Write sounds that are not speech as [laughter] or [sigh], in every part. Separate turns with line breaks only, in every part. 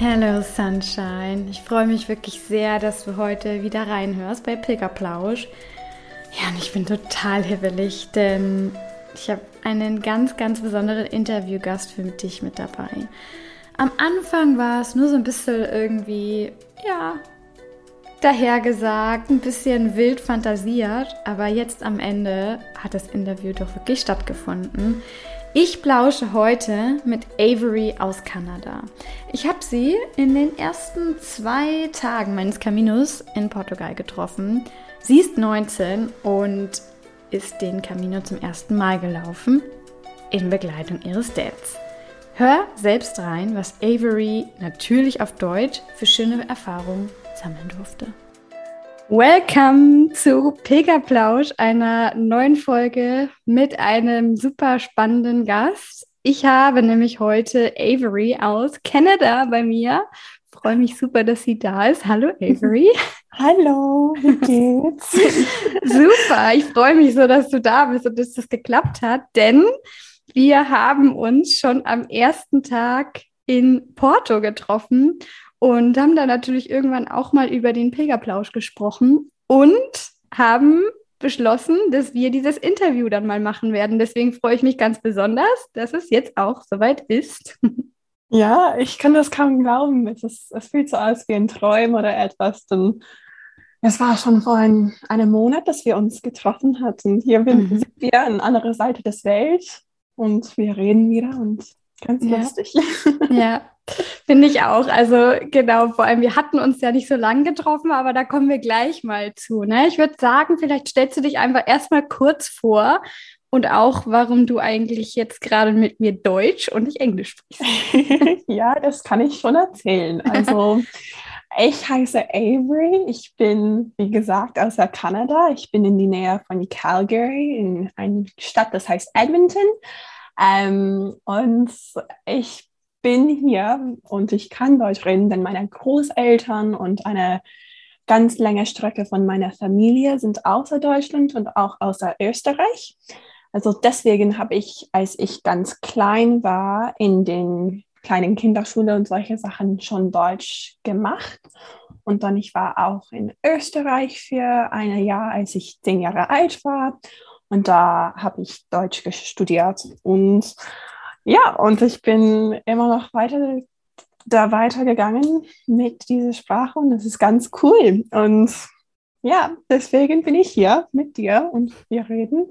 Hello Sunshine. Ich freue mich wirklich sehr, dass du heute wieder reinhörst bei Pilgerplausch. Ja, und ich bin total hibbelig, denn ich habe einen ganz, ganz besonderen Interviewgast für dich mit dabei. Am Anfang war es nur so ein bisschen irgendwie, ja, dahergesagt, ein bisschen wild fantasiert, aber jetzt am Ende hat das Interview doch wirklich stattgefunden. Ich plausche heute mit Avery aus Kanada. Ich habe sie in den ersten zwei Tagen meines Caminos in Portugal getroffen. Sie ist 19 und ist den Camino zum ersten Mal gelaufen in Begleitung ihres Dads. Hör selbst rein, was Avery natürlich auf Deutsch für schöne Erfahrungen sammeln durfte. Welcome zu Pilgerplausch, einer neuen Folge mit einem super spannenden Gast. Ich habe nämlich heute Avery aus Kanada bei mir. Freue mich super, dass sie da ist. Hallo Avery. [laughs]
Hallo, wie geht's? [laughs]
super, ich freue mich so, dass du da bist und dass das geklappt hat, denn wir haben uns schon am ersten Tag in Porto getroffen und haben dann natürlich irgendwann auch mal über den Pilgerplausch gesprochen und haben beschlossen, dass wir dieses Interview dann mal machen werden. Deswegen freue ich mich ganz besonders, dass es jetzt auch soweit ist. [laughs]
Ja, ich kann das kaum glauben. Es, ist, es fühlt so aus wie ein Träum oder etwas. Denn es war schon vor ein, einem Monat, dass wir uns getroffen hatten. Hier mhm. sind wir an anderer Seite des Welt und wir reden wieder und ganz ja. lustig. [laughs]
Ja, [laughs] Finde ich auch. Also genau, vor allem, wir hatten uns ja nicht so lange getroffen, aber da kommen wir gleich mal zu. Ne? Ich würde sagen, vielleicht stellst du dich einfach erstmal kurz vor und auch, warum du eigentlich jetzt gerade mit mir Deutsch und nicht Englisch
sprichst. [laughs] ja, das kann ich schon erzählen. Also [laughs] ich heiße Avery. Ich bin, wie gesagt, aus Kanada. Ich bin in die Nähe von Calgary, in einer Stadt, das heißt Edmonton. Ähm, und ich bin hier und ich kann Deutsch reden, denn meine Großeltern und eine ganz lange Strecke von meiner Familie sind außer Deutschland und auch außer Österreich. Also deswegen habe ich, als ich ganz klein war, in den kleinen Kinderschule und solche Sachen schon Deutsch gemacht. Und dann ich war auch in Österreich für ein Jahr, als ich zehn Jahre alt war. Und da habe ich Deutsch studiert. Und ja, und ich bin immer noch weiter da weitergegangen mit dieser Sprache und das ist ganz cool. Und ja, deswegen bin ich hier mit dir und wir reden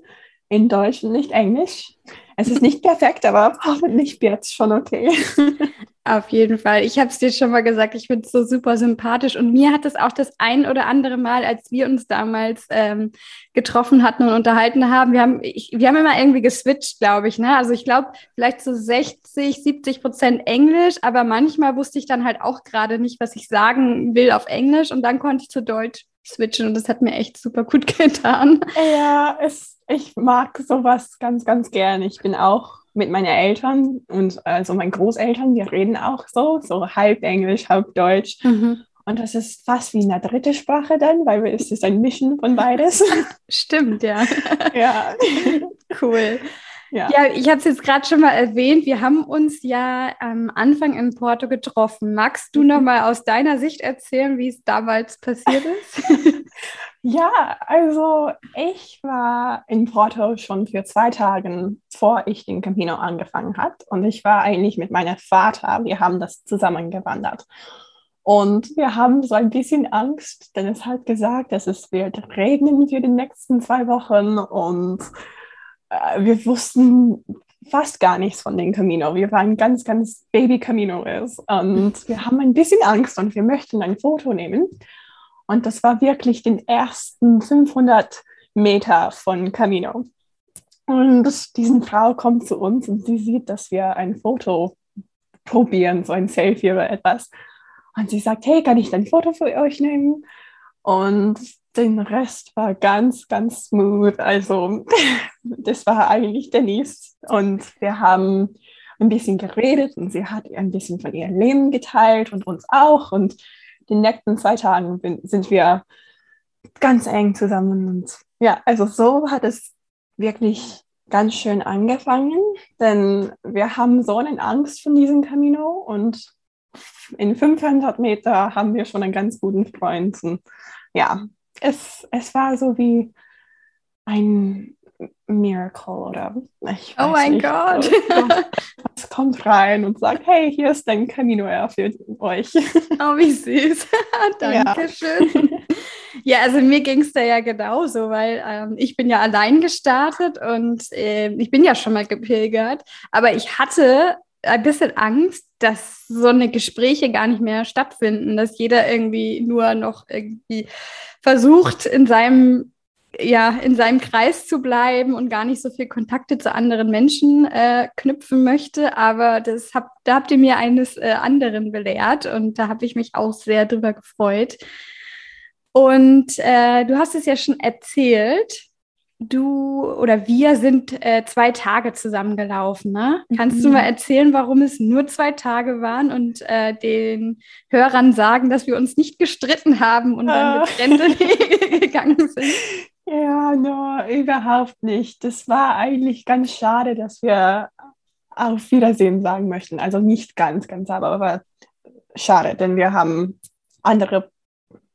in Deutsch und nicht Englisch. Es ist nicht perfekt, aber hoffentlich wird es schon okay. [laughs]
Auf jeden Fall. Ich habe es dir schon mal gesagt, ich finde es so super sympathisch. Und mir hat es auch das ein oder andere Mal, als wir uns damals ähm, getroffen hatten und unterhalten haben, wir haben, ich, wir haben immer irgendwie geswitcht, glaube ich. Ne? Also ich glaube, vielleicht so 60, 70 Prozent Englisch, aber manchmal wusste ich dann halt auch gerade nicht, was ich sagen will auf Englisch und dann konnte ich zu Deutsch switchen und das hat mir echt super gut [laughs] getan.
Ja, es, ich mag sowas ganz, ganz gern. Ich bin auch mit meinen Eltern und also meinen Großeltern, wir reden auch so, so halb Englisch, halb Deutsch. Mhm. Und das ist fast wie eine dritte Sprache dann, weil es ist ein Mischen von beides. [laughs]
Stimmt, ja. ja. [laughs] cool. Ja, ja ich habe es jetzt gerade schon mal erwähnt. Wir haben uns ja am Anfang in Porto getroffen. Magst du noch mal aus deiner Sicht erzählen, wie es damals passiert [laughs] ist?
ja, also ich war in Porto schon für zwei Tage, bevor ich den Camino angefangen hat. Und ich war eigentlich mit meinem Vater. Wir haben das zusammen gewandert. Und wir haben so ein bisschen Angst, denn es hat gesagt, dass es wird regnen für die nächsten zwei Wochen und wir wussten fast gar nichts von den Camino. Wir waren ganz, ganz Baby Camino ist. Und [laughs] wir haben ein bisschen Angst und wir möchten ein Foto nehmen. Und das war wirklich den ersten 500 Meter von Camino. Und diese Frau kommt zu uns und sie sieht, dass wir ein Foto probieren, so ein Selfie oder etwas. Und sie sagt, hey, kann ich ein Foto für euch nehmen? Und den Rest war ganz, ganz smooth. Also [laughs] das war eigentlich Denise. Und wir haben ein bisschen geredet und sie hat ein bisschen von ihrem Leben geteilt und uns auch. Und die nächsten zwei Tagen sind wir ganz eng zusammen. Und ja, also so hat es wirklich ganz schön angefangen, denn wir haben so eine Angst von diesem Camino und in 500 Meter haben wir schon einen ganz guten Freund. Und ja, es, es war so wie ein Miracle oder
ich Oh mein nicht, Gott.
Es kommt rein und sagt, hey, hier ist dein Camino für euch.
Oh, wie süß. Dankeschön. [laughs] Ja. ja, also mir ging es da ja genauso, weil ähm, ich bin ja allein gestartet und äh, ich bin ja schon mal gepilgert, aber ich hatte ein bisschen Angst, dass so eine Gespräche gar nicht mehr stattfinden, dass jeder irgendwie nur noch irgendwie versucht, in seinem ja, in seinem Kreis zu bleiben und gar nicht so viel Kontakte zu anderen Menschen äh, knüpfen möchte. Aber das hab, da habt ihr mir eines äh, anderen belehrt und da habe ich mich auch sehr drüber gefreut. Und äh, du hast es ja schon erzählt, du oder wir sind äh, zwei Tage zusammengelaufen. Ne? Kannst mhm. du mal erzählen, warum es nur zwei Tage waren und äh, den Hörern sagen, dass wir uns nicht gestritten haben und dann ah. getrennte Wege [laughs] gegangen sind?
Ja, no, überhaupt nicht. Das war eigentlich ganz schade, dass wir auf Wiedersehen sagen möchten. Also nicht ganz, ganz, aber, aber schade, denn wir haben andere,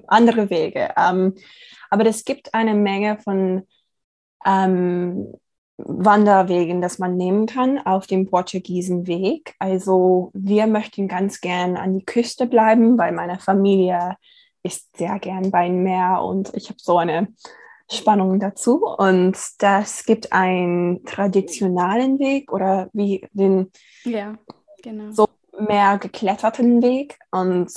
andere Wege. Ähm, aber es gibt eine Menge von ähm, Wanderwegen, das man nehmen kann auf dem portugiesen Weg. Also wir möchten ganz gern an die Küste bleiben, weil meine Familie ist sehr gern beim Meer und ich habe so eine Spannung dazu. Und das gibt einen traditionellen Weg oder wie den
ja, genau.
so mehr gekletterten Weg. Und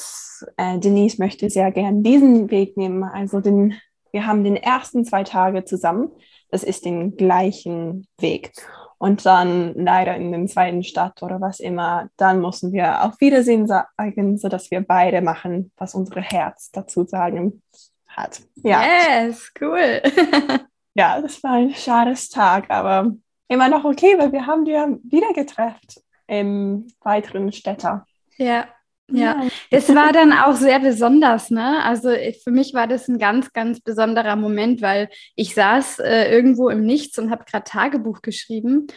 äh, Denise möchte sehr gern diesen Weg nehmen. Also den, wir haben den ersten zwei Tage zusammen das ist den gleichen Weg. Und dann leider in den zweiten Stadt oder was immer, dann müssen wir auf Wiedersehen sagen, sodass wir beide machen, was unser Herz dazu sagen hat.
Ja. Yes, cool. [laughs]
ja, das war ein schades Tag, aber immer noch okay, weil wir haben die wieder getroffen im weiteren Städter.
Ja, ja, es war dann auch sehr besonders, ne? Also für mich war das ein ganz, ganz besonderer Moment, weil ich saß äh, irgendwo im Nichts und habe gerade Tagebuch geschrieben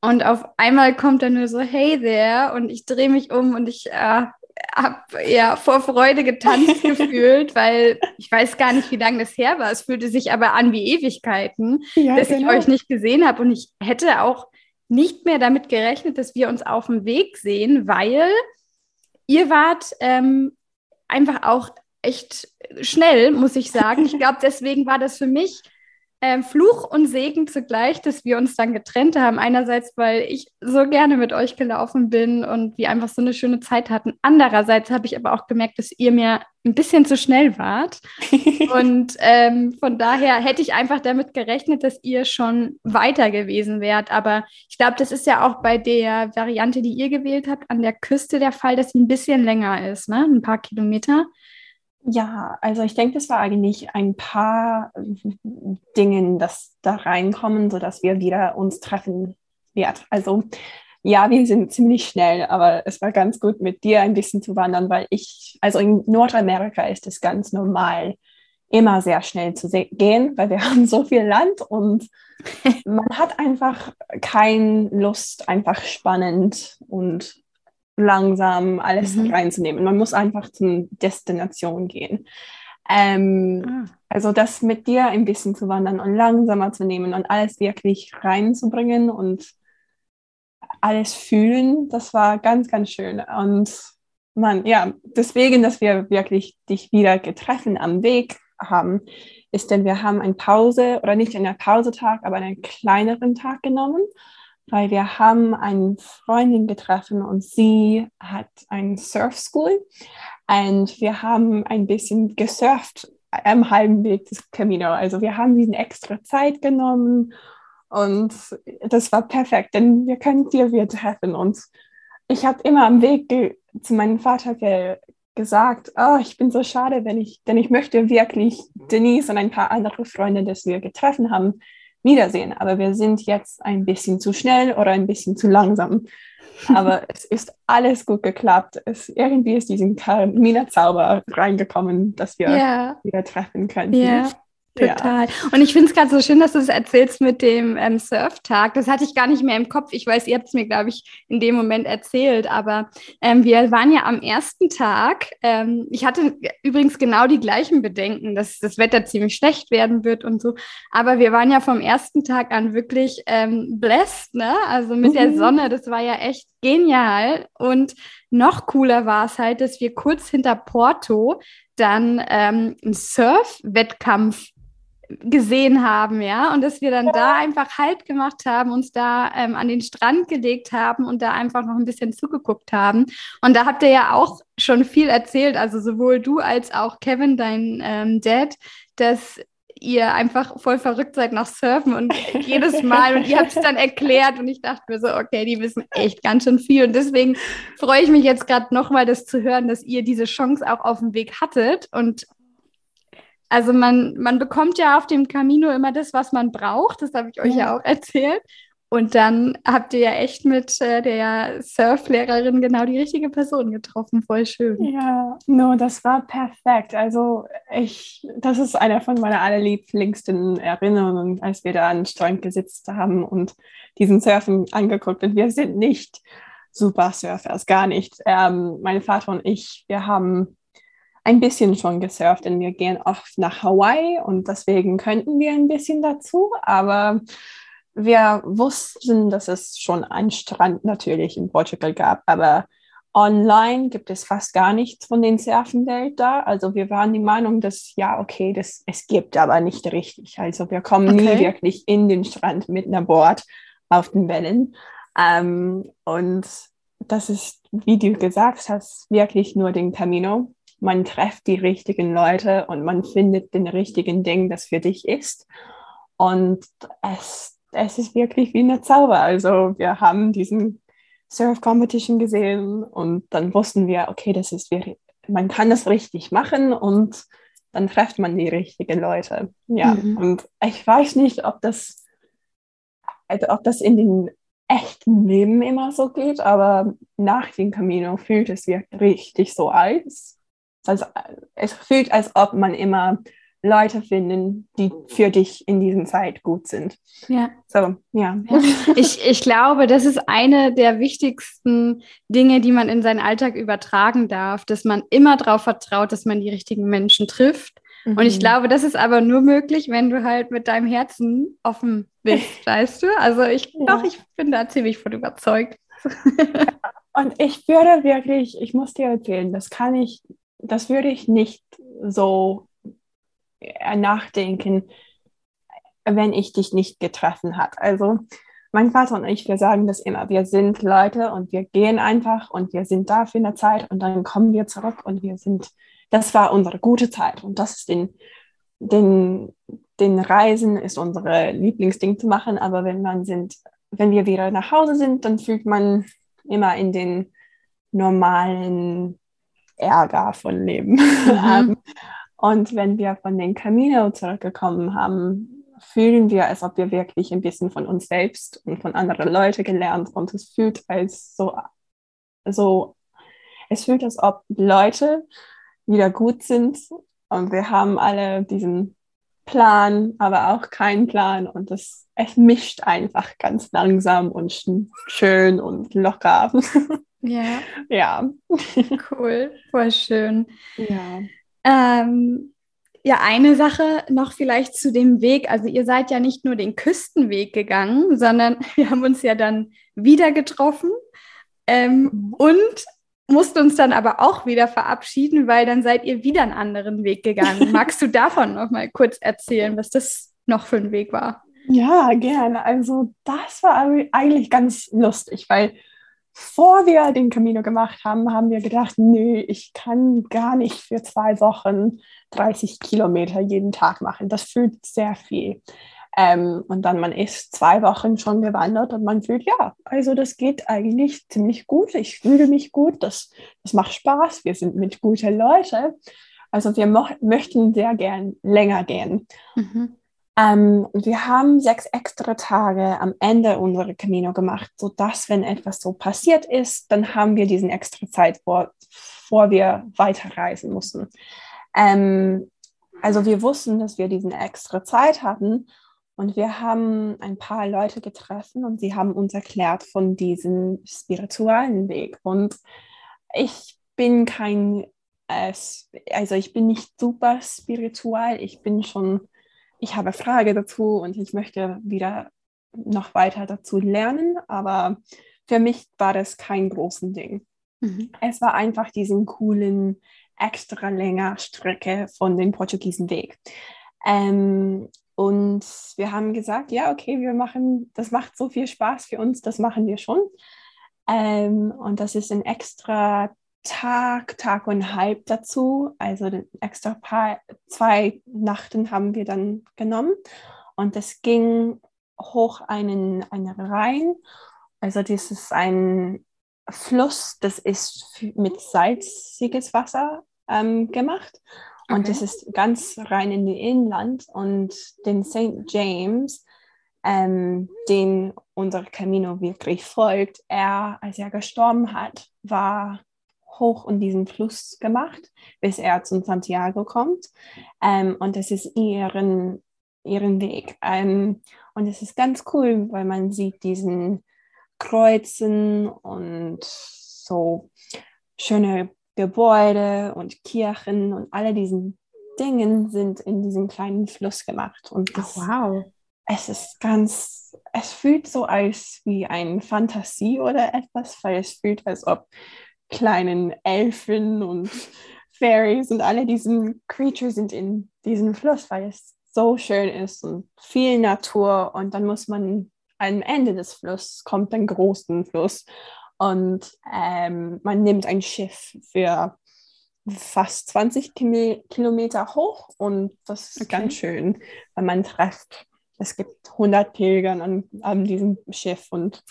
und auf einmal kommt er nur so, hey there, und ich drehe mich um und ich äh, habe ja vor Freude getanzt [laughs] gefühlt, weil ich weiß gar nicht, wie lange das her war. Es fühlte sich aber an wie Ewigkeiten, ja, dass genau. ich euch nicht gesehen habe und ich hätte auch nicht mehr damit gerechnet, dass wir uns auf dem Weg sehen, weil ihr wart ähm, einfach auch echt schnell, muss ich sagen. Ich glaube, deswegen war das für mich ähm, Fluch und Segen zugleich, dass wir uns dann getrennt haben. Einerseits, weil ich so gerne mit euch gelaufen bin und wir einfach so eine schöne Zeit hatten. Andererseits habe ich aber auch gemerkt, dass ihr mir ein bisschen zu schnell wart. [laughs] und ähm, von daher hätte ich einfach damit gerechnet, dass ihr schon weiter gewesen wärt. Aber ich glaube, das ist ja auch bei der Variante, die ihr gewählt habt, an der Küste der Fall, dass sie ein bisschen länger ist, ne? ein paar Kilometer.
Ja, also ich denke, das war eigentlich ein paar Dinge, das da reinkommen, sodass wir wieder uns treffen werden. Also ja, wir sind ziemlich schnell, aber es war ganz gut mit dir ein bisschen zu wandern, weil ich, also in Nordamerika ist es ganz normal, immer sehr schnell zu gehen, weil wir [laughs] haben so viel Land und [laughs] man hat einfach keine Lust, einfach spannend und langsam alles mhm. reinzunehmen. Man muss einfach zur Destination gehen. Ähm, ah. Also das mit dir ein bisschen zu wandern und langsamer zu nehmen und alles wirklich reinzubringen und alles fühlen, das war ganz, ganz schön. Und man, ja, deswegen, dass wir wirklich dich wieder getroffen am Weg haben, ist denn wir haben eine Pause oder nicht einen Pausetag, aber einen kleineren Tag genommen weil wir haben eine Freundin getroffen und sie hat ein Surf School und wir haben ein bisschen gesurft am halben Weg des Camino. Also wir haben diesen extra Zeit genommen und das war perfekt, denn wir können dir wieder treffen. Und ich habe immer am Weg zu meinem Vater ge gesagt, oh, ich bin so schade, wenn ich, denn ich möchte wirklich Denise und ein paar andere Freunde, die wir getroffen haben, wiedersehen. Aber wir sind jetzt ein bisschen zu schnell oder ein bisschen zu langsam. Aber [laughs] es ist alles gut geklappt. Es, irgendwie ist diesen Mina-Zauber reingekommen, dass wir
ja.
wieder treffen können.
Ja. Total. Ja. Und ich finde es gerade so schön, dass du es erzählst mit dem ähm, Surftag. Das hatte ich gar nicht mehr im Kopf. Ich weiß, ihr habt es mir, glaube ich, in dem Moment erzählt. Aber ähm, wir waren ja am ersten Tag. Ähm, ich hatte übrigens genau die gleichen Bedenken, dass das Wetter ziemlich schlecht werden wird und so. Aber wir waren ja vom ersten Tag an wirklich ähm, blessed, ne? Also mit mhm. der Sonne. Das war ja echt genial. Und noch cooler war es halt, dass wir kurz hinter Porto dann ähm, einen Surf-Wettkampf gesehen haben, ja, und dass wir dann da einfach Halt gemacht haben, uns da ähm, an den Strand gelegt haben und da einfach noch ein bisschen zugeguckt haben. Und da habt ihr ja auch schon viel erzählt, also sowohl du als auch Kevin, dein ähm, Dad, dass ihr einfach voll verrückt seid nach Surfen und jedes [laughs] Mal und ihr habt es dann erklärt und ich dachte mir so, okay, die wissen echt ganz schön viel und deswegen freue ich mich jetzt gerade nochmal, das zu hören, dass ihr diese Chance auch auf dem Weg hattet und also man, man bekommt ja auf dem Camino immer das, was man braucht. Das habe ich euch ja. ja auch erzählt. Und dann habt ihr ja echt mit äh, der Surflehrerin genau die richtige Person getroffen. Voll schön.
Ja, no, das war perfekt. Also ich, das ist einer von meiner allerlieblingsten Erinnerungen, als wir da an Strand gesitzt haben und diesen Surfen angeguckt. Und wir sind nicht super Surfers, gar nicht. Ähm, mein Vater und ich, wir haben ein bisschen schon gesurft, denn wir gehen oft nach Hawaii und deswegen könnten wir ein bisschen dazu, aber wir wussten, dass es schon einen Strand natürlich in Portugal gab, aber online gibt es fast gar nichts von den Surfenwelt da. Also wir waren die Meinung, dass ja, okay, das, es gibt aber nicht richtig. Also wir kommen okay. nie wirklich in den Strand mit einer Board auf den Wellen. Ähm, und das ist, wie du gesagt hast, wirklich nur den Camino man trifft die richtigen Leute und man findet den richtigen Ding, das für dich ist. Und es, es ist wirklich wie eine Zauber. Also wir haben diesen Surf Competition gesehen und dann wussten wir, okay, das ist man kann das richtig machen und dann trifft man die richtigen Leute. Ja, mhm. und ich weiß nicht, ob das, also ob das in den echten Leben immer so geht, aber nach dem Camino fühlt es sich richtig so als also es fühlt, als ob man immer Leute finden, die für dich in dieser Zeit gut sind.
Ja.
So, ja.
ja. Ich, ich glaube, das ist eine der wichtigsten Dinge, die man in seinen Alltag übertragen darf, dass man immer darauf vertraut, dass man die richtigen Menschen trifft. Mhm. Und ich mhm. glaube, das ist aber nur möglich, wenn du halt mit deinem Herzen offen bist, [laughs] weißt du? Also ich, ja. doch, ich bin da ziemlich von überzeugt. [laughs]
Und ich würde wirklich, ich muss dir erzählen, das kann ich das würde ich nicht so äh, nachdenken, wenn ich dich nicht getroffen hat. Also mein Vater und ich, wir sagen das immer, wir sind Leute und wir gehen einfach und wir sind da für eine Zeit und dann kommen wir zurück und wir sind, das war unsere gute Zeit und das ist den, den, den Reisen ist unsere Lieblingsding zu machen, aber wenn man sind, wenn wir wieder nach Hause sind, dann fühlt man immer in den normalen Ärger von Leben [laughs] mhm. haben. Und wenn wir von den Camino zurückgekommen haben, fühlen wir, als ob wir wirklich ein bisschen von uns selbst und von anderen Leuten gelernt und es fühlt als so, so, es fühlt, als ob Leute wieder gut sind und wir haben alle diesen Plan, aber auch keinen Plan und das, es mischt einfach ganz langsam und schön und locker. [laughs]
Ja.
Ja.
Cool, voll schön.
Ja.
Ähm, ja, eine Sache noch vielleicht zu dem Weg. Also ihr seid ja nicht nur den Küstenweg gegangen, sondern [laughs] wir haben uns ja dann wieder getroffen ähm, mhm. und mussten uns dann aber auch wieder verabschieden, weil dann seid ihr wieder einen anderen Weg gegangen. [laughs] Magst du davon noch mal kurz erzählen, was das noch für ein Weg war?
Ja, gerne. Also das war eigentlich ganz lustig, weil bevor wir den Camino gemacht haben, haben wir gedacht, nö, ich kann gar nicht für zwei Wochen 30 Kilometer jeden Tag machen. Das fühlt sehr viel. Ähm, und dann man ist zwei Wochen schon gewandert und man fühlt, ja, also das geht eigentlich ziemlich gut. Ich fühle mich gut, das, das macht Spaß, wir sind mit guten Leuten. Also wir möchten sehr gern länger gehen. Mhm. Ähm, wir haben sechs extra Tage am Ende unserer Camino gemacht, sodass, wenn etwas so passiert ist, dann haben wir diesen extra Zeit, vor, vor wir weiterreisen mussten. Ähm, also wir wussten, dass wir diesen extra Zeit hatten und wir haben ein paar Leute getroffen und sie haben uns erklärt von diesem spirituellen Weg. Und ich bin kein, äh, also ich bin nicht super spirituell, ich bin schon ich habe Frage dazu und ich möchte wieder noch weiter dazu lernen, aber für mich war das kein großes Ding. Mhm. Es war einfach diesen coolen, extra länger Strecke von den portugiesen Weg. Ähm, und wir haben gesagt, ja, okay, wir machen, das macht so viel Spaß für uns, das machen wir schon. Ähm, und das ist ein extra Tag, Tag und halb dazu. Also extra paar, zwei Nachten haben wir dann genommen. Und es ging hoch einen, einen Rhein. Also das ist ein Fluss, das ist mit salziges Wasser ähm, gemacht. Und okay. das ist ganz rein in die Inland. Und den St. James, ähm, den unser Camino wirklich folgt, er, als er gestorben hat, war hoch in diesen Fluss gemacht, bis er zum Santiago kommt. Ähm, und das ist ihren, ihren Weg. Ähm, und es ist ganz cool, weil man sieht diesen Kreuzen und so schöne Gebäude und Kirchen und alle diesen Dingen sind in diesem kleinen Fluss gemacht. Und
das, oh, wow.
Es ist ganz, es fühlt so als wie eine Fantasie oder etwas, weil es fühlt, als ob kleinen Elfen und Fairies und alle diesen Creatures sind in diesem Fluss, weil es so schön ist und viel Natur und dann muss man am Ende des Flusses kommt ein großen Fluss und ähm, man nimmt ein Schiff für fast 20 Kilometer hoch und das ist okay. ganz schön, weil man trifft, es gibt 100 Pilger an, an diesem Schiff und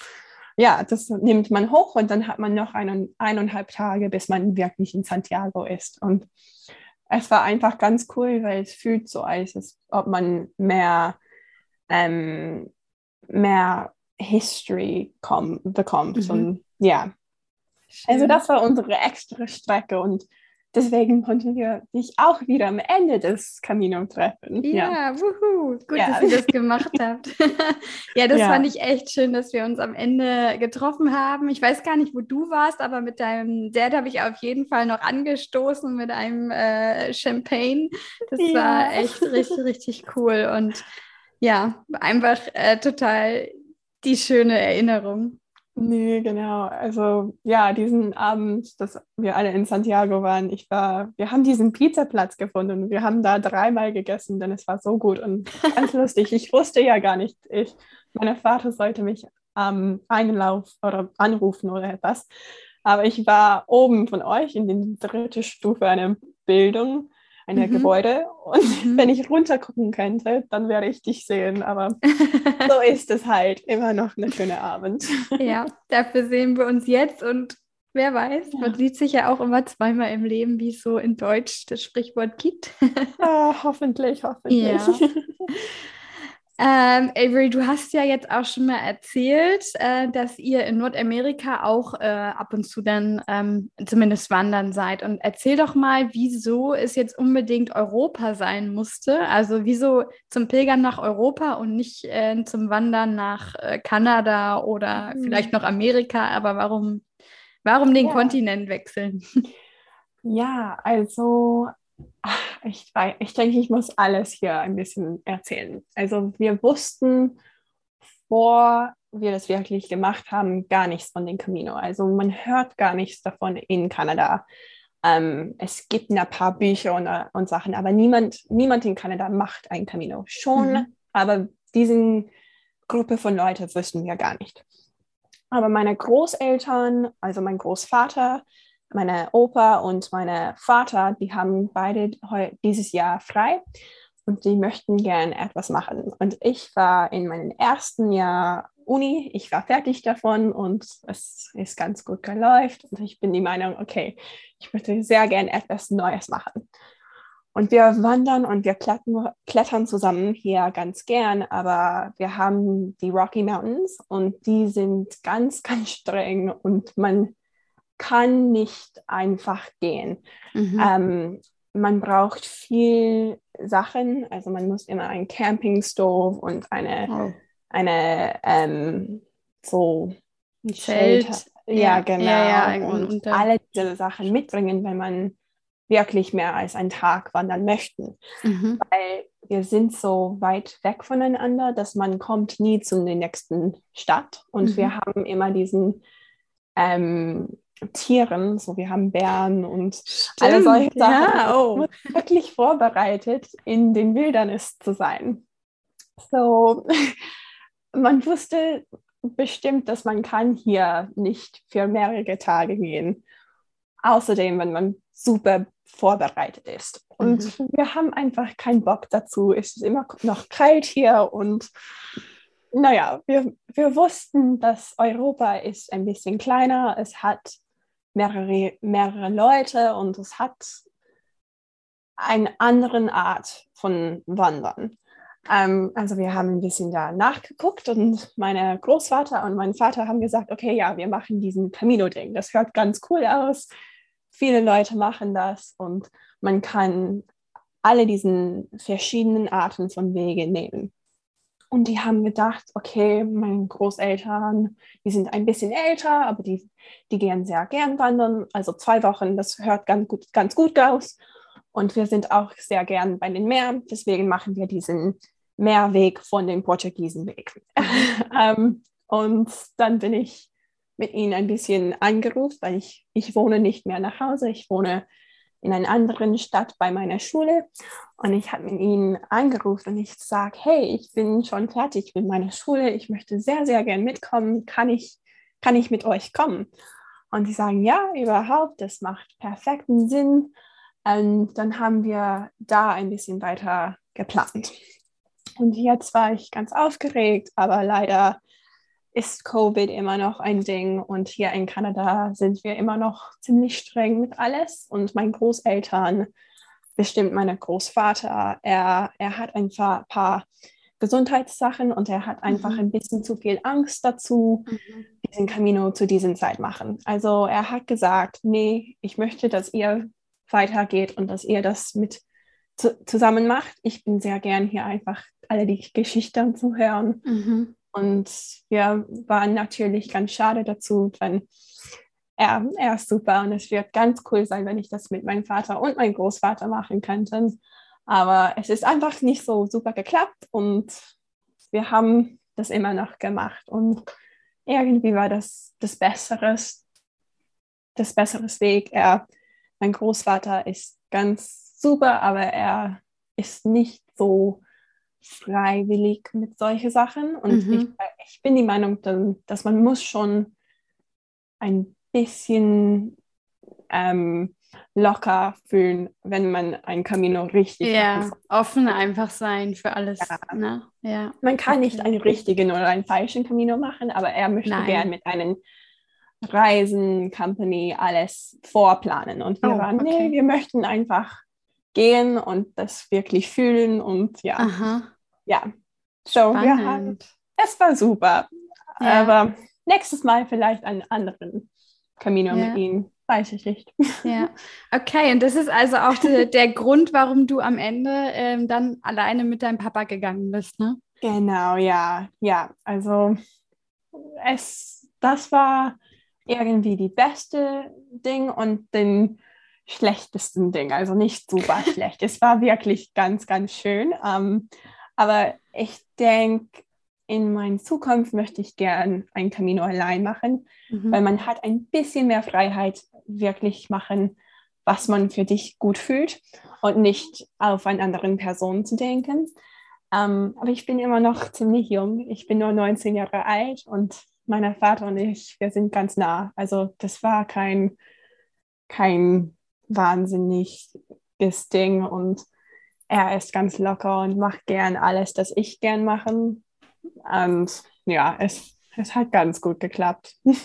ja, das nimmt man hoch und dann hat man noch einen, eineinhalb Tage, bis man wirklich in Santiago ist. Und es war einfach ganz cool, weil es fühlt so, als ob man mehr, ähm, mehr History komm, bekommt. Mhm. Und ja, also das war unsere extra Strecke und Deswegen konnten wir dich auch wieder am Ende des Camino treffen.
Ja, ja. Wuhu. gut, ja. dass ihr das gemacht habt. [laughs] ja, das ja. fand ich echt schön, dass wir uns am Ende getroffen haben. Ich weiß gar nicht, wo du warst, aber mit deinem Dad habe ich auf jeden Fall noch angestoßen mit einem äh, Champagne. Das war echt richtig, richtig cool und ja, einfach äh, total die schöne Erinnerung.
Nee, genau. Also ja, diesen Abend, dass wir alle in Santiago waren, ich war, wir haben diesen Pizzaplatz gefunden und wir haben da dreimal gegessen, denn es war so gut und [laughs] ganz lustig. Ich wusste ja gar nicht, ich, mein Vater sollte mich am ähm, Einlauf oder anrufen oder etwas. Aber ich war oben von euch in der dritten Stufe einer Bildung eine mhm. Gebäude. Und [laughs] mhm. wenn ich runtergucken könnte, dann werde ich dich sehen. Aber [laughs] so ist es halt immer noch eine schöne Abend. [laughs]
ja, dafür sehen wir uns jetzt und wer weiß, ja. man sieht sich ja auch immer zweimal im Leben, wie es so in Deutsch das Sprichwort gibt.
ah, hoffentlich, hoffentlich. Ja.
Ähm, Avery, du hast ja jetzt auch schon mal erzählt, äh, dass ihr in Nordamerika auch äh, ab und zu dann ähm, zumindest wandern seid. Und erzähl doch mal, wieso es jetzt unbedingt Europa sein musste. Also wieso zum Pilgern nach Europa und nicht äh, zum Wandern nach äh, Kanada oder mhm. vielleicht noch Amerika. Aber warum, warum den ja. Kontinent wechseln? [laughs]
Ja, also ich, ich denke, ich muss alles hier ein bisschen erzählen. Also wir wussten, vor wir das wirklich gemacht haben, gar nichts von den Camino. Also man hört gar nichts davon in Kanada. Ähm, es gibt ein paar Bücher und, und, Sachen, aber niemand, niemand in Kanada macht ein Camino. Schon, mhm. aber diese Gruppe von Leuten wüssten wir gar nicht. Aber meine Großeltern, also mein Großvater, meine Opa und meine Vater, die haben beide dieses Jahr frei. und die möchten gern etwas machen. Und ich war in meinem ersten Jahr Uni, ich war fertig davon und es ist ganz gut geläuft. Und ich bin die Meinung, okay, ich möchte sehr gern etwas Neues machen. Und wir wandern und wir klettern, zusammen hier ganz gern, aber wir haben die Rocky Mountains und die sind ganz, ganz streng und man kann nicht einfach gehen. Mhm. Ähm, man braucht viel Sachen, also man muss immer einen Campingstove und eine, oh. eine ähm, so
ein Zelt.
Ja, ja, genau. Ja, ja, und alle diese Sachen mitbringen, wenn man wirklich mehr als einen Tag wandern möchten. Mhm. Weil wir sind so weit weg voneinander, dass man kommt nie zu der nächsten Stadt. Und mhm. wir haben immer diesen ähm, Tieren, so wir haben Bären und Stimmt, alle solche Sachen. Ja, oh. wirklich vorbereitet, in den Wildernis zu sein. So, [laughs] man wusste bestimmt, dass man kann hier nicht für mehrere Tage gehen. Außerdem, wenn man super vorbereitet ist. Und mhm. wir haben einfach keinen Bock dazu. Es ist immer noch kalt hier und naja, wir, wir wussten, dass Europa ist ein bisschen kleiner. Es hat mehrere, mehrere Leute und es hat eine andere Art von Wandern. Ähm, also wir haben ein bisschen da nachgeguckt und meine Großvater und mein Vater haben gesagt, okay, ja, wir machen diesen Camino-Ding. Das hört ganz cool aus viele Leute machen das und man kann alle diesen verschiedenen Arten von Wege nehmen. Und die haben gedacht, okay, meine Großeltern, die sind ein bisschen älter, aber die, die gehen sehr gern wandern. Also zwei Wochen, das hört ganz gut, ganz gut aus. Und wir sind auch sehr gern bei den Meeren. Deswegen machen wir diesen Meerweg von dem Portugiesenweg. [laughs] ähm, und dann bin ich mit ihnen ein bisschen angerufen, weil ich, ich wohne nicht mehr nach Hause. Ich wohne in einer anderen Stadt bei meiner Schule. Und ich habe mit ihnen angerufen und ich sage, hey, ich bin schon fertig mit meiner Schule. Ich möchte sehr, sehr gern mitkommen. Kann ich, kann ich mit euch kommen? Und die sagen, ja, überhaupt, das macht perfekten Sinn. Und dann haben wir da ein bisschen weiter geplant. Und jetzt war ich ganz aufgeregt, aber leider ist Covid immer noch ein Ding und hier in Kanada sind wir immer noch ziemlich streng mit alles und mein Großeltern, bestimmt mein Großvater, er, er hat ein paar, Gesundheitssachen und er hat einfach mhm. ein bisschen zu viel Angst dazu, mhm. diesen Camino zu dieser Zeit machen. Also er hat gesagt, nee, ich möchte, dass ihr weitergeht und dass ihr das mit zu, zusammen macht. Ich bin sehr gern hier einfach alle die Geschichten zu hören. Mhm. Und wir waren natürlich ganz schade dazu, denn er, er ist super und es wird ganz cool sein, wenn ich das mit meinem Vater und meinem Großvater machen könnte. Aber es ist einfach nicht so super geklappt und wir haben das immer noch gemacht. Und irgendwie war das das Besseres, das besseres Weg. Er, mein Großvater ist ganz super, aber er ist nicht so freiwillig mit solchen Sachen. Und mhm. ich, ich, bin die Meinung, dass man muss schon ein bisschen ähm, locker fühlen, wenn man ein Camino richtig
Ja, offen einfach sein für alles. Ja. Ne? Ja.
Man kann okay. nicht einen richtigen oder einen falschen Camino machen, aber er möchte Nein. gern mit einem Reisen, Company alles vorplanen. Und wir oh, waren, okay. nee, wir möchten einfach gehen und das wirklich fühlen und ja. Aha. Ja, so Spannend. wir haben, es war super. Ja. Aber nächstes Mal vielleicht einen anderen Camino ja. mit Ihnen. Weiß ich nicht.
Ja, [laughs] okay. Und das ist also auch der, der Grund, warum du am Ende ähm, dann alleine mit deinem Papa gegangen bist, ne?
Genau, ja, ja. Also es, das war irgendwie die beste Ding und den schlechtesten Ding. Also nicht super [laughs] schlecht. Es war wirklich ganz, ganz schön. Ähm, aber ich denke, in meiner Zukunft möchte ich gern ein Camino allein machen, mhm. weil man hat ein bisschen mehr Freiheit, wirklich machen, was man für dich gut fühlt und nicht auf eine andere Person zu denken. Ähm, aber ich bin immer noch ziemlich jung. Ich bin nur 19 Jahre alt und mein Vater und ich, wir sind ganz nah. Also das war kein, kein wahnsinniges Ding und er ist ganz locker und macht gern alles, das ich gern mache. Und ja, es es hat ganz gut geklappt. [laughs]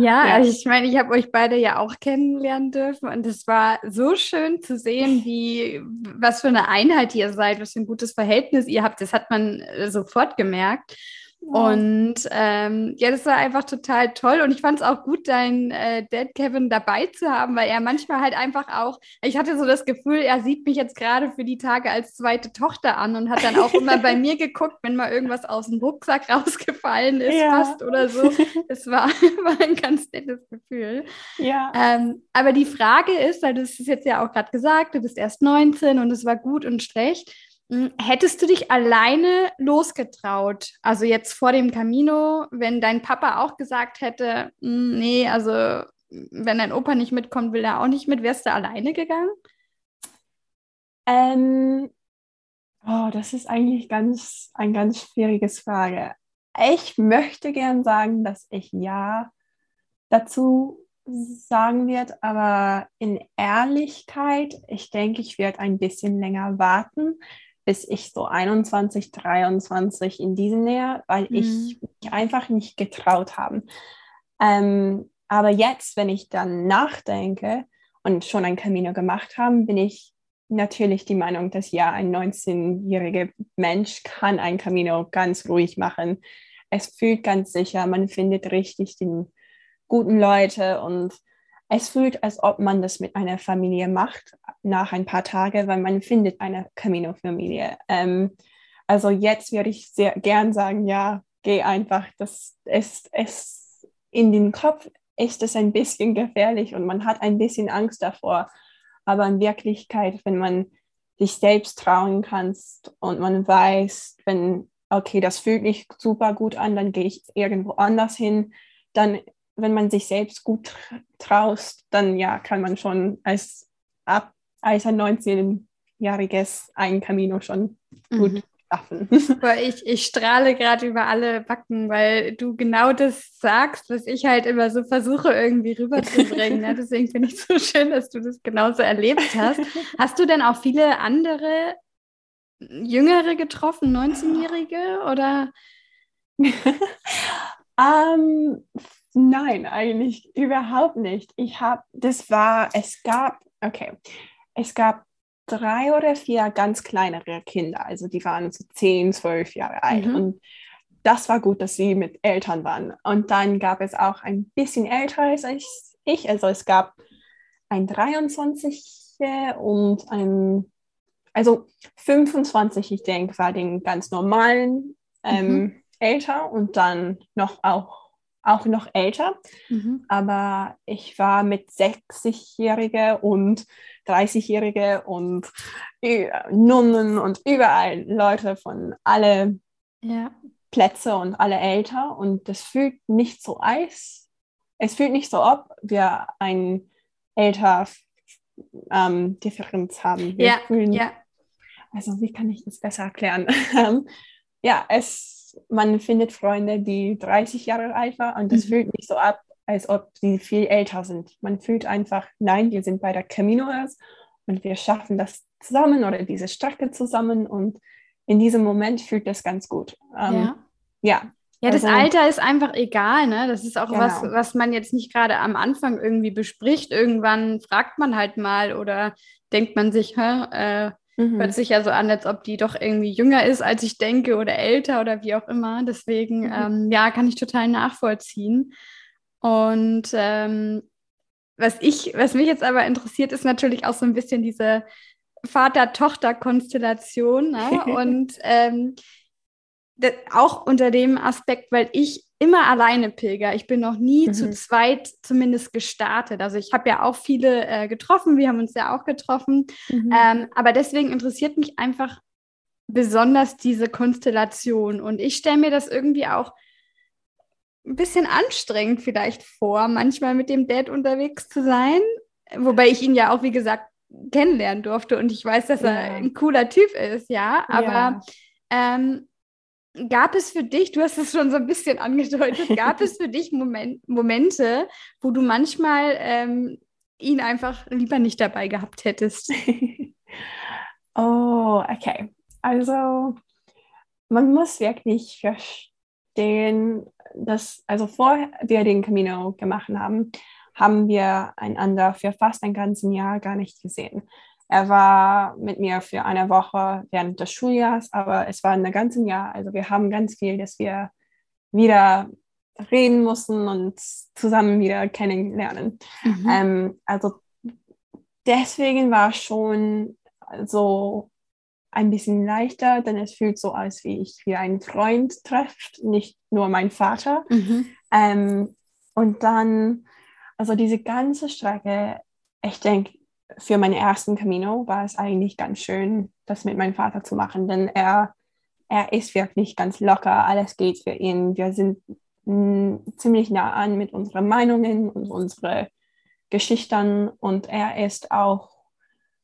Ja, ja. Also ich meine, ich habe euch beide ja auch kennenlernen dürfen und es war so schön zu sehen, wie was für eine Einheit ihr seid, was für ein gutes Verhältnis ihr habt. Das hat man äh, sofort gemerkt. Und ähm, ja, das war einfach total toll. Und ich fand es auch gut, deinen äh, Dad Kevin dabei zu haben, weil er manchmal halt einfach auch, ich hatte so das Gefühl, er sieht mich jetzt gerade für die Tage als zweite Tochter an und hat dann auch immer bei [laughs] mir geguckt, wenn mal irgendwas aus dem Rucksack [laughs] rausgefallen ist, ja. fast oder so. [laughs] Es war, war ein ganz nettes Gefühl. Ja. Ähm, aber die Frage ist, weil du es jetzt ja auch gerade gesagt, du bist erst 19 und es war gut und schlecht. Hm, hättest du dich alleine losgetraut? Also jetzt vor dem Camino, wenn dein Papa auch gesagt hätte, hm, nee, also wenn dein Opa nicht mitkommt, will er auch nicht mit, wärst du alleine gegangen?
Ähm, oh, das ist eigentlich ganz, ein ganz schwieriges Frage. Ich möchte gern sagen, dass ich ja dazu sagen wird, aber in Ehrlichkeit, ich denke, ich werde ein bisschen länger warten, bis ich so 21, 23 in diesem Nähe, weil mhm. ich mich einfach nicht getraut habe. Ähm, aber jetzt, wenn ich dann nachdenke und schon ein Camino gemacht habe, bin ich natürlich die Meinung, dass ja, ein 19-jähriger Mensch kann ein Camino ganz ruhig machen. Es fühlt ganz sicher, man findet richtig die guten Leute und es fühlt, als ob man das mit einer Familie macht nach ein paar Tagen, weil man findet eine Camino-Familie. Ähm, also jetzt würde ich sehr gern sagen, ja, geh einfach. Das ist es in den Kopf ist es ein bisschen gefährlich und man hat ein bisschen Angst davor. Aber in Wirklichkeit, wenn man sich selbst trauen kann und man weiß, wenn, okay, das fühlt nicht super gut an, dann gehe ich irgendwo anders hin, dann wenn man sich selbst gut traust, dann ja, kann man schon als, ab, als ein 19-jähriges ein Camino schon gut mhm. schaffen. [laughs]
Ich, ich strahle gerade über alle Backen, weil du genau das sagst, was ich halt immer so versuche irgendwie rüberzubringen. ja, deswegen finde ich es so schön, dass du das genauso erlebt hast. Hast du denn auch viele andere Jüngere getroffen, 19-Jährige oder? [laughs]
ähm, Nein, eigentlich überhaupt nicht. Ich habe, das war, es gab, okay, es gab drei oder vier ganz kleinere Kinder, also die waren so zehn, zwölf Jahre alt. Mhm. Und das war gut, dass sie mit Eltern waren. Und dann gab es auch ein bisschen älter als ich, also es gab ein 23 und ein, also 25, ich denke, war den ganz normalen ähm, mhm. älter und dann noch auch auch noch älter, mhm. aber ich war mit 60-Jährige und 30-Jährige und Nunnen und überall Leute von alle ja. Plätze und alle älter und das fühlt nicht so eis. Es fühlt nicht so ob wir ein älter ähm, Differenz haben. Wir
ja, fühlen, ja.
Also wie kann ich das besser erklären? [laughs] ja, es man findet Freunde, die 30 Jahre alt waren und das mhm. fühlt nicht so ab, als ob sie viel älter sind. Man fühlt einfach, nein, wir sind bei der Caminos und wir schaffen das zusammen oder diese Strecke zusammen und in diesem Moment fühlt das ganz gut. Ähm, ja.
ja. Ja, das also, Alter ist einfach egal, ne? Das ist auch genau. was, was man jetzt nicht gerade am Anfang irgendwie bespricht. Irgendwann fragt man halt mal oder denkt man sich, hä, äh, Mhm. Hört sich ja so an, als ob die doch irgendwie jünger ist, als ich denke oder älter oder wie auch immer. Deswegen, mhm. ähm, ja, kann ich total nachvollziehen. Und ähm, was ich, was mich jetzt aber interessiert, ist natürlich auch so ein bisschen diese Vater-Tochter-Konstellation. Ne? [laughs] Und ähm, auch unter dem Aspekt, weil ich immer alleine pilger. Ich bin noch nie mhm. zu zweit zumindest gestartet. Also ich habe ja auch viele äh, getroffen, wir haben uns ja auch getroffen. Mhm. Ähm, aber deswegen interessiert mich einfach besonders diese Konstellation. Und ich stelle mir das irgendwie auch ein bisschen anstrengend vielleicht vor, manchmal mit dem Dad unterwegs zu sein. Wobei ich ihn ja auch, wie gesagt, kennenlernen durfte und ich weiß, dass ja. er ein cooler Typ ist, ja. Aber ja. Ähm, gab es für dich, du hast es schon so ein bisschen angedeutet, gab es [laughs] für dich Moment, Momente, wo du manchmal ähm, ihn einfach lieber nicht dabei gehabt hättest? [laughs]
Oh, okay. Also man muss wirklich verstehen, dass, also vor wir den Camino gemacht haben, haben wir einander für fast ein ganzes Jahr gar nicht gesehen. Er war mit mir für eine Woche während des Schuljahres, aber es war ein ganzes Jahr. Also wir haben ganz viel, dass wir wieder reden mussten und zusammen wieder kennenlernen. Mhm. Ähm, also deswegen war schon so ein bisschen leichter, denn es fühlt so aus, wie ich wie einen Freund trefft, nicht nur mein Vater. Mhm. Ähm, und dann, also diese ganze Strecke, ich denke, für meinen ersten Camino war es eigentlich ganz schön, das mit meinem Vater zu machen, denn er, er ist wirklich ganz locker, alles geht für ihn. Wir sind mh, ziemlich nah an mit unseren Meinungen und unseren Geschichten und er ist auch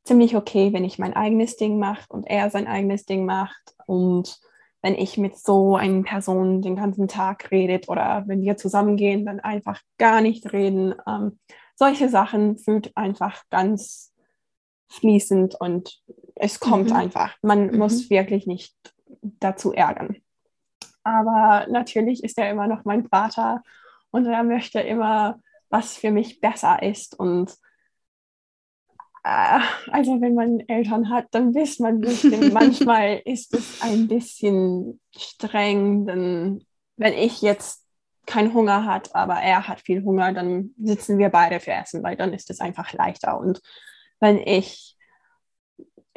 ziemlich okay, wenn ich mein eigenes Ding mache und er sein eigenes Ding macht. Und wenn ich mit so einer Person den ganzen Tag redet oder wenn wir zusammengehen, dann einfach gar nicht reden. Ähm, solche Sachen fühlt einfach ganz fließend und es kommt mhm. einfach. Man mhm. muss wirklich nicht dazu ärgern. Aber natürlich ist er immer noch mein Vater und er möchte immer, was für mich besser ist. Und äh, also wenn man Eltern hat, dann wisst man bestimmt, [laughs] manchmal ist es ein bisschen streng, denn wenn ich jetzt keinen Hunger hat, aber er hat viel Hunger, dann sitzen wir beide für Essen, weil dann ist es einfach leichter. Und wenn ich,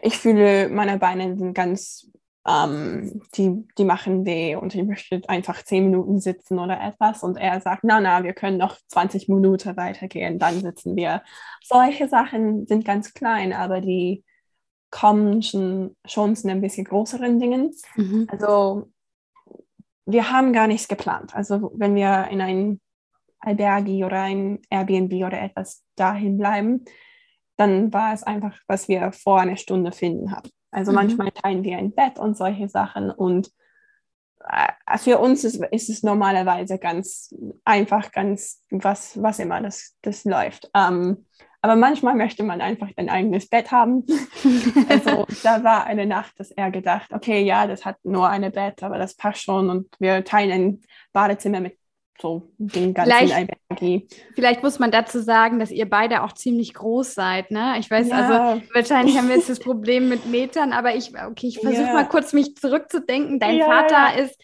ich fühle, meine Beine sind ganz ähm, die, die machen weh und ich möchte einfach zehn Minuten sitzen oder etwas. Und er sagt, na, na, wir können noch 20 Minuten weitergehen, dann sitzen wir. Solche Sachen sind ganz klein, aber die kommen schon, schon zu ein bisschen größeren Dingen. Mhm. Also wir haben gar nichts geplant. Also wenn wir in ein Albergi oder ein Airbnb oder etwas dahin bleiben, dann war es einfach, was wir vor einer Stunde finden haben. Also mhm. manchmal teilen wir ein Bett und solche Sachen. Und äh, für uns ist, ist es normalerweise ganz einfach, ganz was, was immer das, das läuft. Ähm, aber manchmal möchte man einfach ein eigenes Bett haben. [laughs] also da war eine Nacht, dass er gedacht, okay, ja, das hat nur ein Bett, aber das passt schon und wir teilen ein Badezimmer mit so den ganzen
vielleicht, vielleicht muss man dazu sagen, dass ihr beide auch ziemlich groß seid, ne? Ich weiß, also ja. also wahrscheinlich haben wir jetzt das [laughs] Problem mit Metern, aber ich, okay, ich versuche ja. mal kurz mich zurückzudenken. Dein ja, Vater ist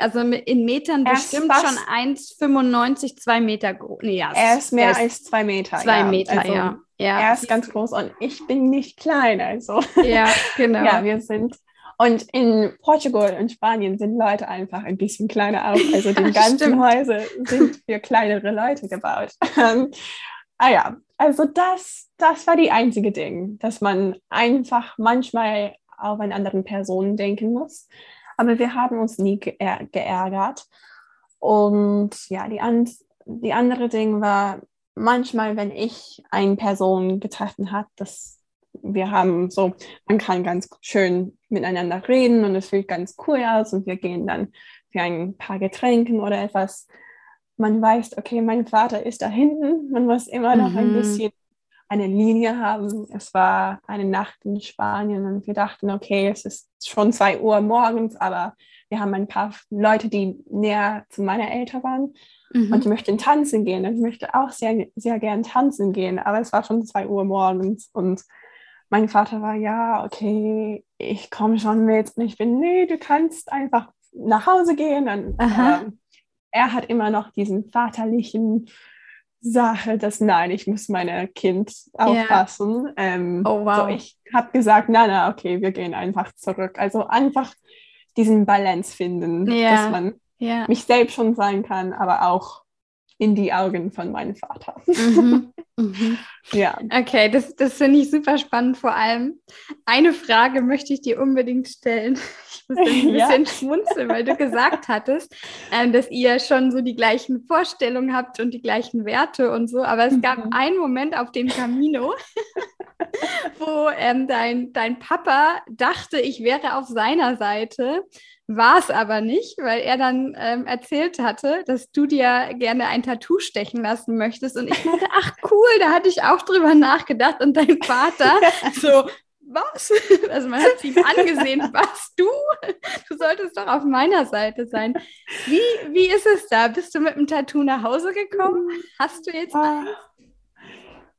also in Metern er bestimmt schon 1,95, 2 Meter groß.
Nee, ja, er ist mehr als zwei Meter.
Zwei Meter, also, ja.
Ja. Er ist ganz groß und ich bin nicht klein, also.
Ja, [laughs] genau.
ja, wir sind und in Portugal und Spanien sind Leute einfach ein bisschen kleiner auch. [laughs] Also die ganzen Häuser sind für kleinere Leute gebaut. [laughs] ah ja, also das, das war die einzige Ding, dass man einfach manchmal auf eine andere Person denken muss. Aber wir haben uns nie geärgert. Und ja, die, an, die andere Ding war, manchmal, wenn ich eine Person getroffen habe, das wir haben so, man kann ganz schön miteinander reden und es fühlt ganz cool aus und wir gehen dann für ein paar Getränken oder etwas. Man weiß, okay, mein Vater ist da hinten. Man muss immer noch mhm. ein bisschen eine Linie haben. Es war eine Nacht in Spanien und wir dachten, okay, es ist schon zwei Uhr morgens, aber wir haben ein paar Leute, die näher zu meiner Eltern waren mhm. und die möchten tanzen gehen. Und ich möchte auch sehr, sehr gern tanzen gehen, aber es war schon zwei Uhr morgens und mein Vater war, ja, okay, ich komme schon mit. Und ich bin, nee, du kannst einfach nach Hause gehen. Und ähm, er hat immer noch diesen vaterlichen Sache, dass nein, ich muss meine Kind aufpassen. Yeah. Ähm, oh, wow. So, ich habe gesagt, na, na, okay, wir gehen einfach zurück. Also einfach diesen Balance finden, yeah. dass man yeah. mich selbst schon sein kann, aber auch in die Augen von meinem Vater. Mhm. [laughs]
Mhm. Ja. Okay, das, das finde ich super spannend. Vor allem eine Frage möchte ich dir unbedingt stellen. [laughs] Ich muss ein [laughs] bisschen ja. schmunzeln, weil du gesagt hattest, äh, dass ihr schon so die gleichen Vorstellungen habt und die gleichen Werte und so. Aber es gab mhm. einen Moment auf dem Camino, [laughs] wo ähm, dein, dein Papa dachte, ich wäre auf seiner Seite war es aber nicht, weil er dann ähm, erzählt hatte, dass du dir gerne ein Tattoo stechen lassen möchtest. Und ich dachte, ach cool, da hatte ich auch drüber nachgedacht. Und dein Vater [laughs] so, was? [laughs] Also man hat sie ihm angesehen, [laughs] was du? Du solltest doch auf meiner Seite sein. Wie, wie ist es da? Bist du mit dem Tattoo nach Hause gekommen? Hast du jetzt
ah. eins?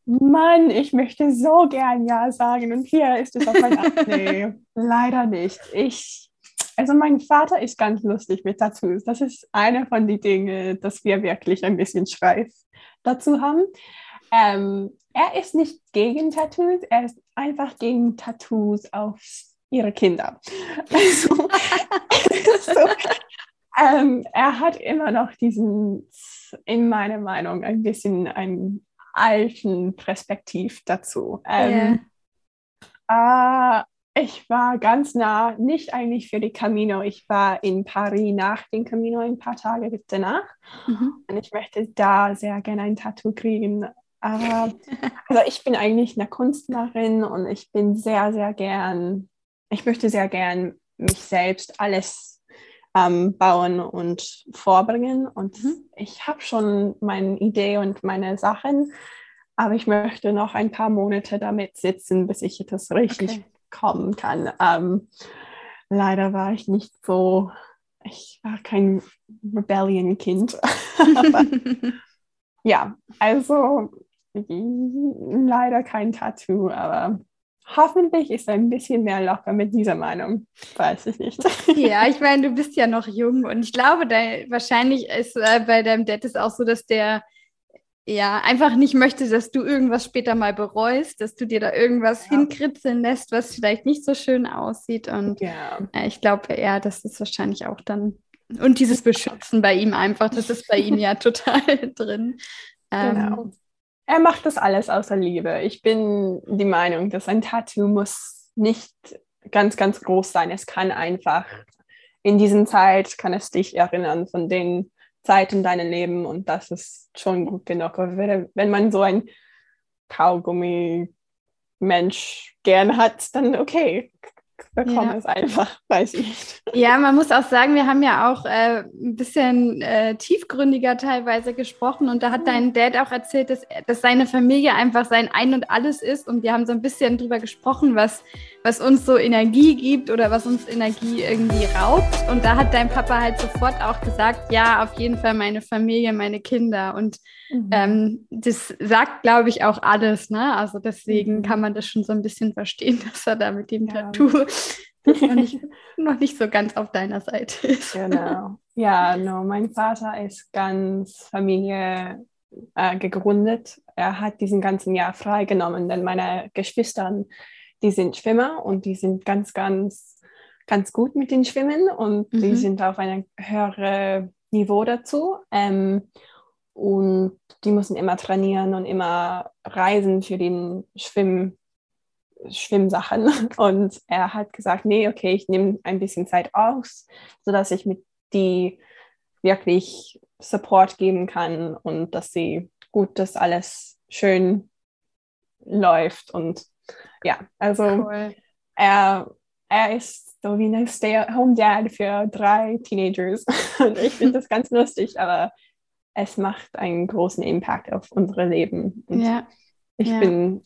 Mann, ich möchte so gern Ja sagen und hier ist es auf mein Nee, leider nicht. Ich, also mein Vater ist ganz lustig mit Tattoos. Das ist eine von den Dingen, dass wir wirklich ein bisschen Schreif dazu haben. Ähm, er ist nicht gegen Tattoos, er ist einfach gegen Tattoos auf ihre Kinder. [laughs] Also, [laughs] so, ähm, er hat immer noch diesen, in meiner Meinung, ein bisschen einen alten Perspektiv dazu. Ähm, yeah. äh, ich war ganz nah, nicht eigentlich für die Camino, ich war in Paris nach dem Camino ein paar Tage danach. Mhm. Und ich möchte da sehr gerne ein Tattoo kriegen. Aber [laughs] also ich bin eigentlich eine Kunstlerin und ich bin sehr, sehr gern, ich möchte sehr gern mich selbst alles ähm, bauen und vorbringen. Und mhm. ich habe schon meine Idee und meine Sachen, aber ich möchte noch ein paar Monate damit sitzen, bis ich das richtig okay. kommen kann. Ähm, leider war ich nicht so, ich war kein Rebellion-Kind. [laughs] [laughs] ja, also leider kein Tattoo, aber hoffentlich ist er ein bisschen mehr locker mit dieser Meinung. Weiß ich nicht. [laughs]
Ja, ich meine, du bist ja noch jung und ich glaube, da, wahrscheinlich ist äh, bei deinem Dad ist auch so, dass der ja einfach nicht möchte, dass du irgendwas später mal bereust, dass du dir da irgendwas ja. hinkritzeln lässt, was vielleicht nicht so schön aussieht. Und ja. äh, ich glaube, ja, das ist wahrscheinlich auch dann. Und dieses Beschützen bei ihm einfach, das ist bei ihm ja [laughs] total drin.
Ähm, genau er macht das alles außer Liebe. Ich bin die Meinung, dass ein Tattoo muss nicht ganz, ganz groß sein. Es kann einfach in diesen Zeit, kann es dich erinnern von den Zeiten deiner Leben und das ist schon gut genug. Wenn man so ein Kaugummi-Mensch gern hat, dann okay, bekomme ja. es einfach, weiß ich nicht.
Ja, man muss auch sagen, wir haben ja auch äh, ein bisschen äh, tiefgründiger teilweise gesprochen und da hat dein Dad auch erzählt, dass, dass seine Familie einfach sein Ein und Alles ist und wir haben so ein bisschen drüber gesprochen, was, was uns so Energie gibt oder was uns Energie irgendwie raubt und da hat dein Papa halt sofort auch gesagt, ja, auf jeden Fall meine Familie, meine Kinder und mhm. ähm, das sagt, glaube ich, auch alles, ne? Also deswegen mhm. kann man das schon so ein bisschen verstehen, [laughs] dass er da mit dem ja. Tattoo noch nicht, [laughs] noch nicht so ganz auf deiner Seite ist.
Genau. Ja, no, mein Vater ist ganz Familie äh, gegründet. Er hat diesen ganzen Jahr freigenommen, denn meine Geschwister, die sind Schwimmer und die sind ganz, ganz, ganz gut mit den Schwimmen und mhm. die sind auf einem höheren Niveau dazu. Ähm, und die müssen immer trainieren und immer reisen für den Schwimm, Schwimmsachen. [laughs] Und er hat gesagt, nee, okay, ich nehme ein bisschen Zeit aus, sodass ich mit die wirklich Support geben kann und dass sie gut, dass alles schön läuft. Und ja, also cool. er, er ist so wie ein Stay-at-home-Dad für drei Teenagers. [laughs] Und ich finde das [laughs] ganz lustig, aber es macht einen großen Impact auf unsere Leben. Und ja. ich ja. bin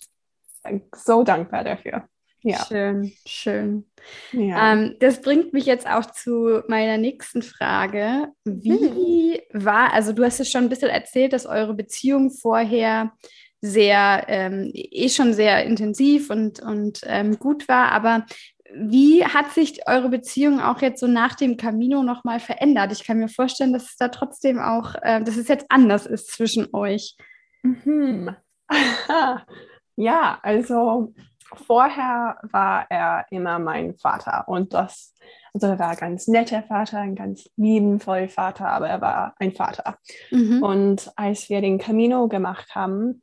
so dankbar dafür.
Ja. Schön, schön. Ja. Ähm, das bringt mich jetzt auch zu meiner nächsten Frage. Wie hm. war, also du hast es schon ein bisschen erzählt, dass eure Beziehung vorher sehr, ähm, eh schon sehr intensiv und, und ähm, gut war, aber wie hat sich eure Beziehung auch jetzt so nach dem Camino nochmal verändert? Ich kann mir vorstellen, dass es da trotzdem auch, äh, dass es jetzt anders ist zwischen euch.
Mhm. [laughs] ja, also vorher war er immer mein Vater und das, also er war ein ganz netter Vater, ein ganz liebenvoller Vater, aber er war ein Vater. Mhm. Und als wir den Camino gemacht haben,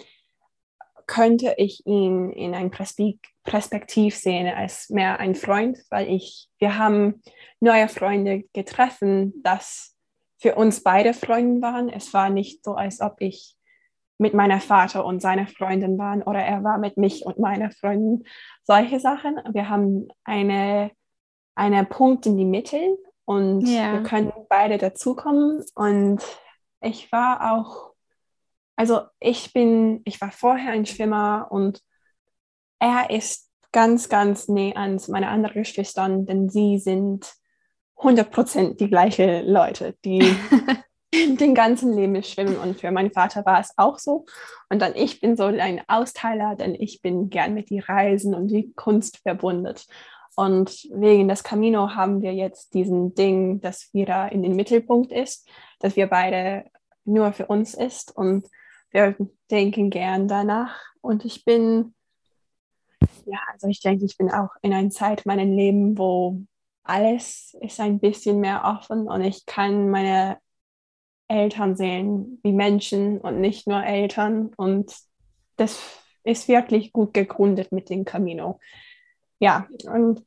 könnte ich ihn in ein Perspektiv sehen als mehr ein Freund, weil ich, wir haben neue Freunde getroffen, das für uns beide Freunde waren. Es war nicht so, als ob ich mit meiner Vater und seiner Freundin waren oder er war mit mich und meiner Freundin. Solche Sachen. Wir haben eine, eine Punkt in die Mitte und ja. wir können beide dazukommen. Und ich war auch, also ich bin, ich war vorher ein Schwimmer und er ist ganz, ganz näher an meine anderen Geschwistern, denn sie sind 100% die gleichen Leute, die [laughs] den ganzen Leben schwimmen. Und für meinen Vater war es auch so. Und dann ich bin so ein Austeiler, denn ich bin gern mit die Reisen und die Kunst verbunden. Und wegen des Camino haben wir jetzt diesen Ding, dass wieder in den Mittelpunkt ist, dass wir beide nur für uns ist und wir denken gern danach. Und ich bin, ja, also ich denke, ich bin auch in einer Zeit meinem Leben, wo alles ist ein bisschen mehr offen und ich kann meine Eltern sehen wie Menschen und nicht nur Eltern. Und das ist wirklich gut gegründet mit dem Camino. Ja, und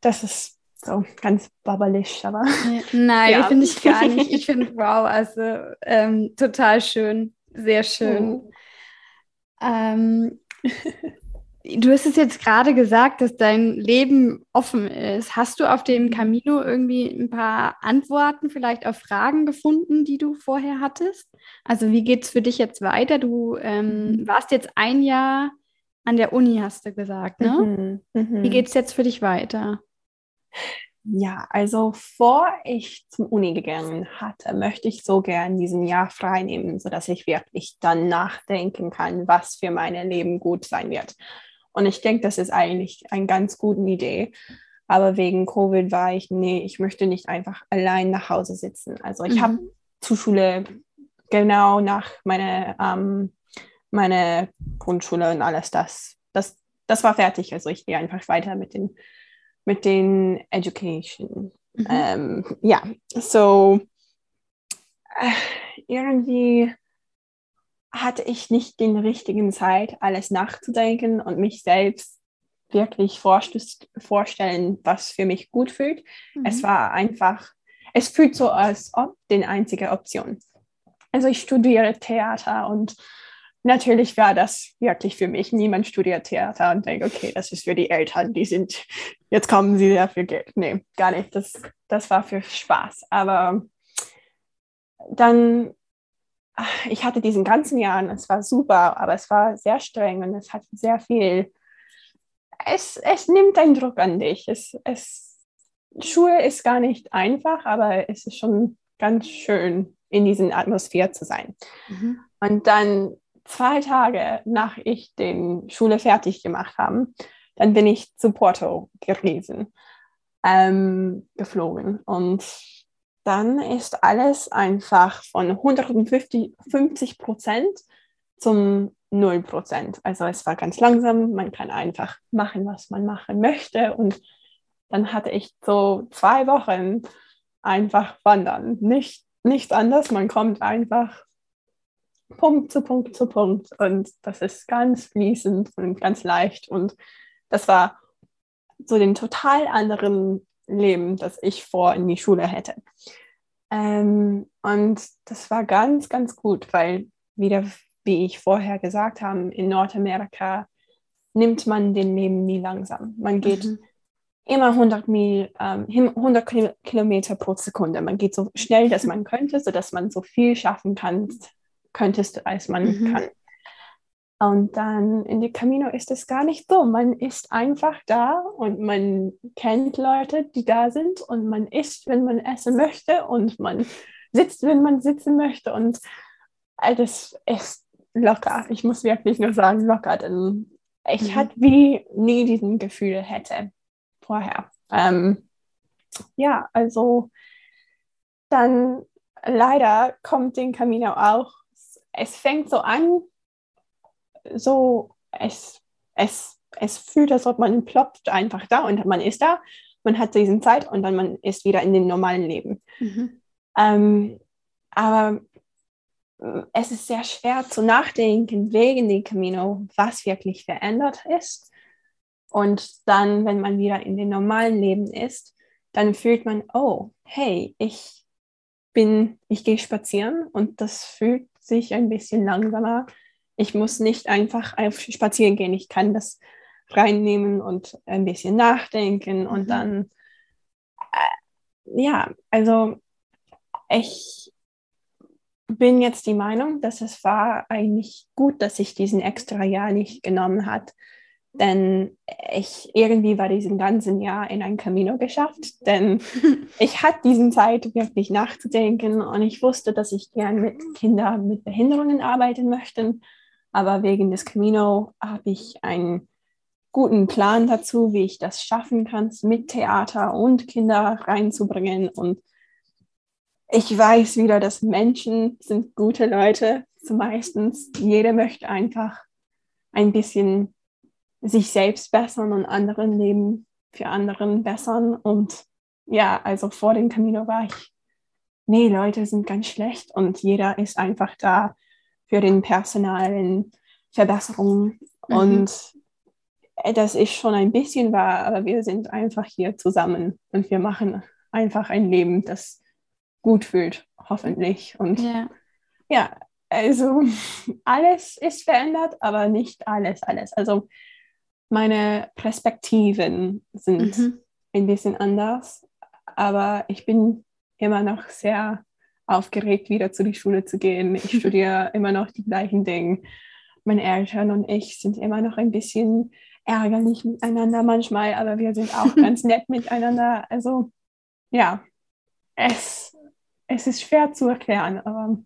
das ist so ganz babbelig, aber.
Nein, [laughs] ja. finde ich gar nicht. Ich finde, wow, also ähm, total schön, sehr schön. Mhm. Ähm, [laughs] Du hast es jetzt gerade gesagt, dass dein Leben offen ist. Hast du auf dem Camino irgendwie ein paar Antworten vielleicht auf Fragen gefunden, die du vorher hattest? Also wie geht es für dich jetzt weiter? Du ähm, mhm. warst jetzt ein Jahr an der Uni, hast du gesagt, ne? Mhm. Mhm. Wie geht es jetzt für dich weiter?
Ja, also vor ich zum Uni gegangen hatte, möchte ich so gern diesen Jahr frei nehmen, sodass ich wirklich dann nachdenken kann, was für mein Leben gut sein wird. Und ich denke, das ist eigentlich eine ganz gute Idee. Aber wegen Covid war ich, nee, ich möchte nicht einfach allein nach Hause sitzen. Also ich mhm. habe zur Schule genau nach meiner ähm, meine Grundschule und alles das, das, das war fertig. Also ich gehe einfach weiter mit den, mit den Education. Mhm. Ähm, ja, so äh, irgendwie hatte ich nicht den richtigen Zeit, alles nachzudenken und mich selbst wirklich vorstellen, was für mich gut fühlt. Mhm. Es war einfach, es fühlt so, als ob die einzige Option. Also ich studiere Theater und natürlich war das wirklich für mich. Niemand studiert Theater und denkt, okay, das ist für die Eltern, die sind, jetzt kommen sie dafür Geld. Nee, gar nicht. Das, das war für Spaß. Aber dann ich hatte diesen ganzen Jahr, es war super, aber es war sehr streng und es hat sehr viel, es, es nimmt einen Druck an dich. Es, es, Schule ist gar nicht einfach, aber es ist schon ganz schön, in dieser Atmosphäre zu sein. Mhm. Und dann zwei Tage nach ich den Schule fertig gemacht habe, dann bin ich zu Porto gewesen, ähm, geflogen und dann ist alles einfach von 150 Prozent zum 0 Prozent. Also es war ganz langsam, man kann einfach machen, was man machen möchte. Und dann hatte ich so zwei Wochen einfach wandern. Nicht, nicht anders, man kommt einfach Punkt zu Punkt zu Punkt. Und das ist ganz fließend und ganz leicht. Und das war so den total anderen Leben, das ich vor in die Schule hätte. Ähm, und das war ganz, ganz gut, weil wieder, wie ich vorher gesagt habe, in Nordamerika nimmt man den Leben nie langsam. Man geht mhm. immer 100, Mil, ähm, 100 Kilometer pro Sekunde. Man geht so schnell, dass man könnte, sodass man so viel schaffen kann, könntest, als man mhm. kann. Und dann in die Camino ist es gar nicht so. Man ist einfach da und man kennt Leute, die da sind und man isst, wenn man essen möchte und man sitzt, wenn man sitzen möchte und das ist locker. Ich muss wirklich nur sagen, locker, denn ich mhm. hatte wie nie diesen Gefühl hätte vorher. Ähm, ja, also dann leider kommt den Camino auch. Es fängt so an, so, es, es, es fühlt, als ob man ploppt einfach da und man ist da, man hat diese Zeit und dann man ist wieder in dem normalen Leben. Mhm. Ähm, aber äh, es ist sehr schwer zu nachdenken wegen dem Camino, was wirklich verändert ist. Und dann, wenn man wieder in dem normalen Leben ist, dann fühlt man, oh, hey, ich bin, ich gehe spazieren und das fühlt sich ein bisschen langsamer ich muss nicht einfach spazieren gehen. Ich kann das reinnehmen und ein bisschen nachdenken und mhm. dann, äh, ja, also ich bin jetzt die Meinung, dass es war eigentlich gut, dass ich diesen extra Jahr nicht genommen hat, denn ich irgendwie war diesen ganzen Jahr in ein Camino geschafft, denn [laughs] ich hatte diesen Zeit wirklich nachzudenken und ich wusste, dass ich gern mit Kindern mit Behinderungen arbeiten möchte, aber wegen des Camino habe ich einen guten Plan dazu, wie ich das schaffen kann, mit Theater und Kinder reinzubringen und ich weiß wieder, dass Menschen sind gute Leute, meistens. Jeder möchte einfach ein bisschen sich selbst bessern und anderen Leben für anderen bessern. Und ja, also vor dem Camino war ich, nee, Leute sind ganz schlecht und jeder ist einfach da für den personalen Verbesserungen. Mhm. Und das ist schon ein bisschen wahr, aber wir sind einfach hier zusammen und wir machen einfach ein Leben, das gut fühlt, hoffentlich. Und ja, ja also [laughs] alles ist verändert, aber nicht alles, alles. Also meine Perspektiven sind mhm. ein bisschen anders, aber ich bin immer noch sehr aufgeregt, wieder zu die Schule zu gehen. Ich [laughs] studiere immer noch die gleichen Dinge. Meine Eltern und ich sind immer noch ein bisschen ärgerlich miteinander manchmal, aber wir sind auch [laughs] ganz nett miteinander. Also ja, es, es ist schwer zu erklären, aber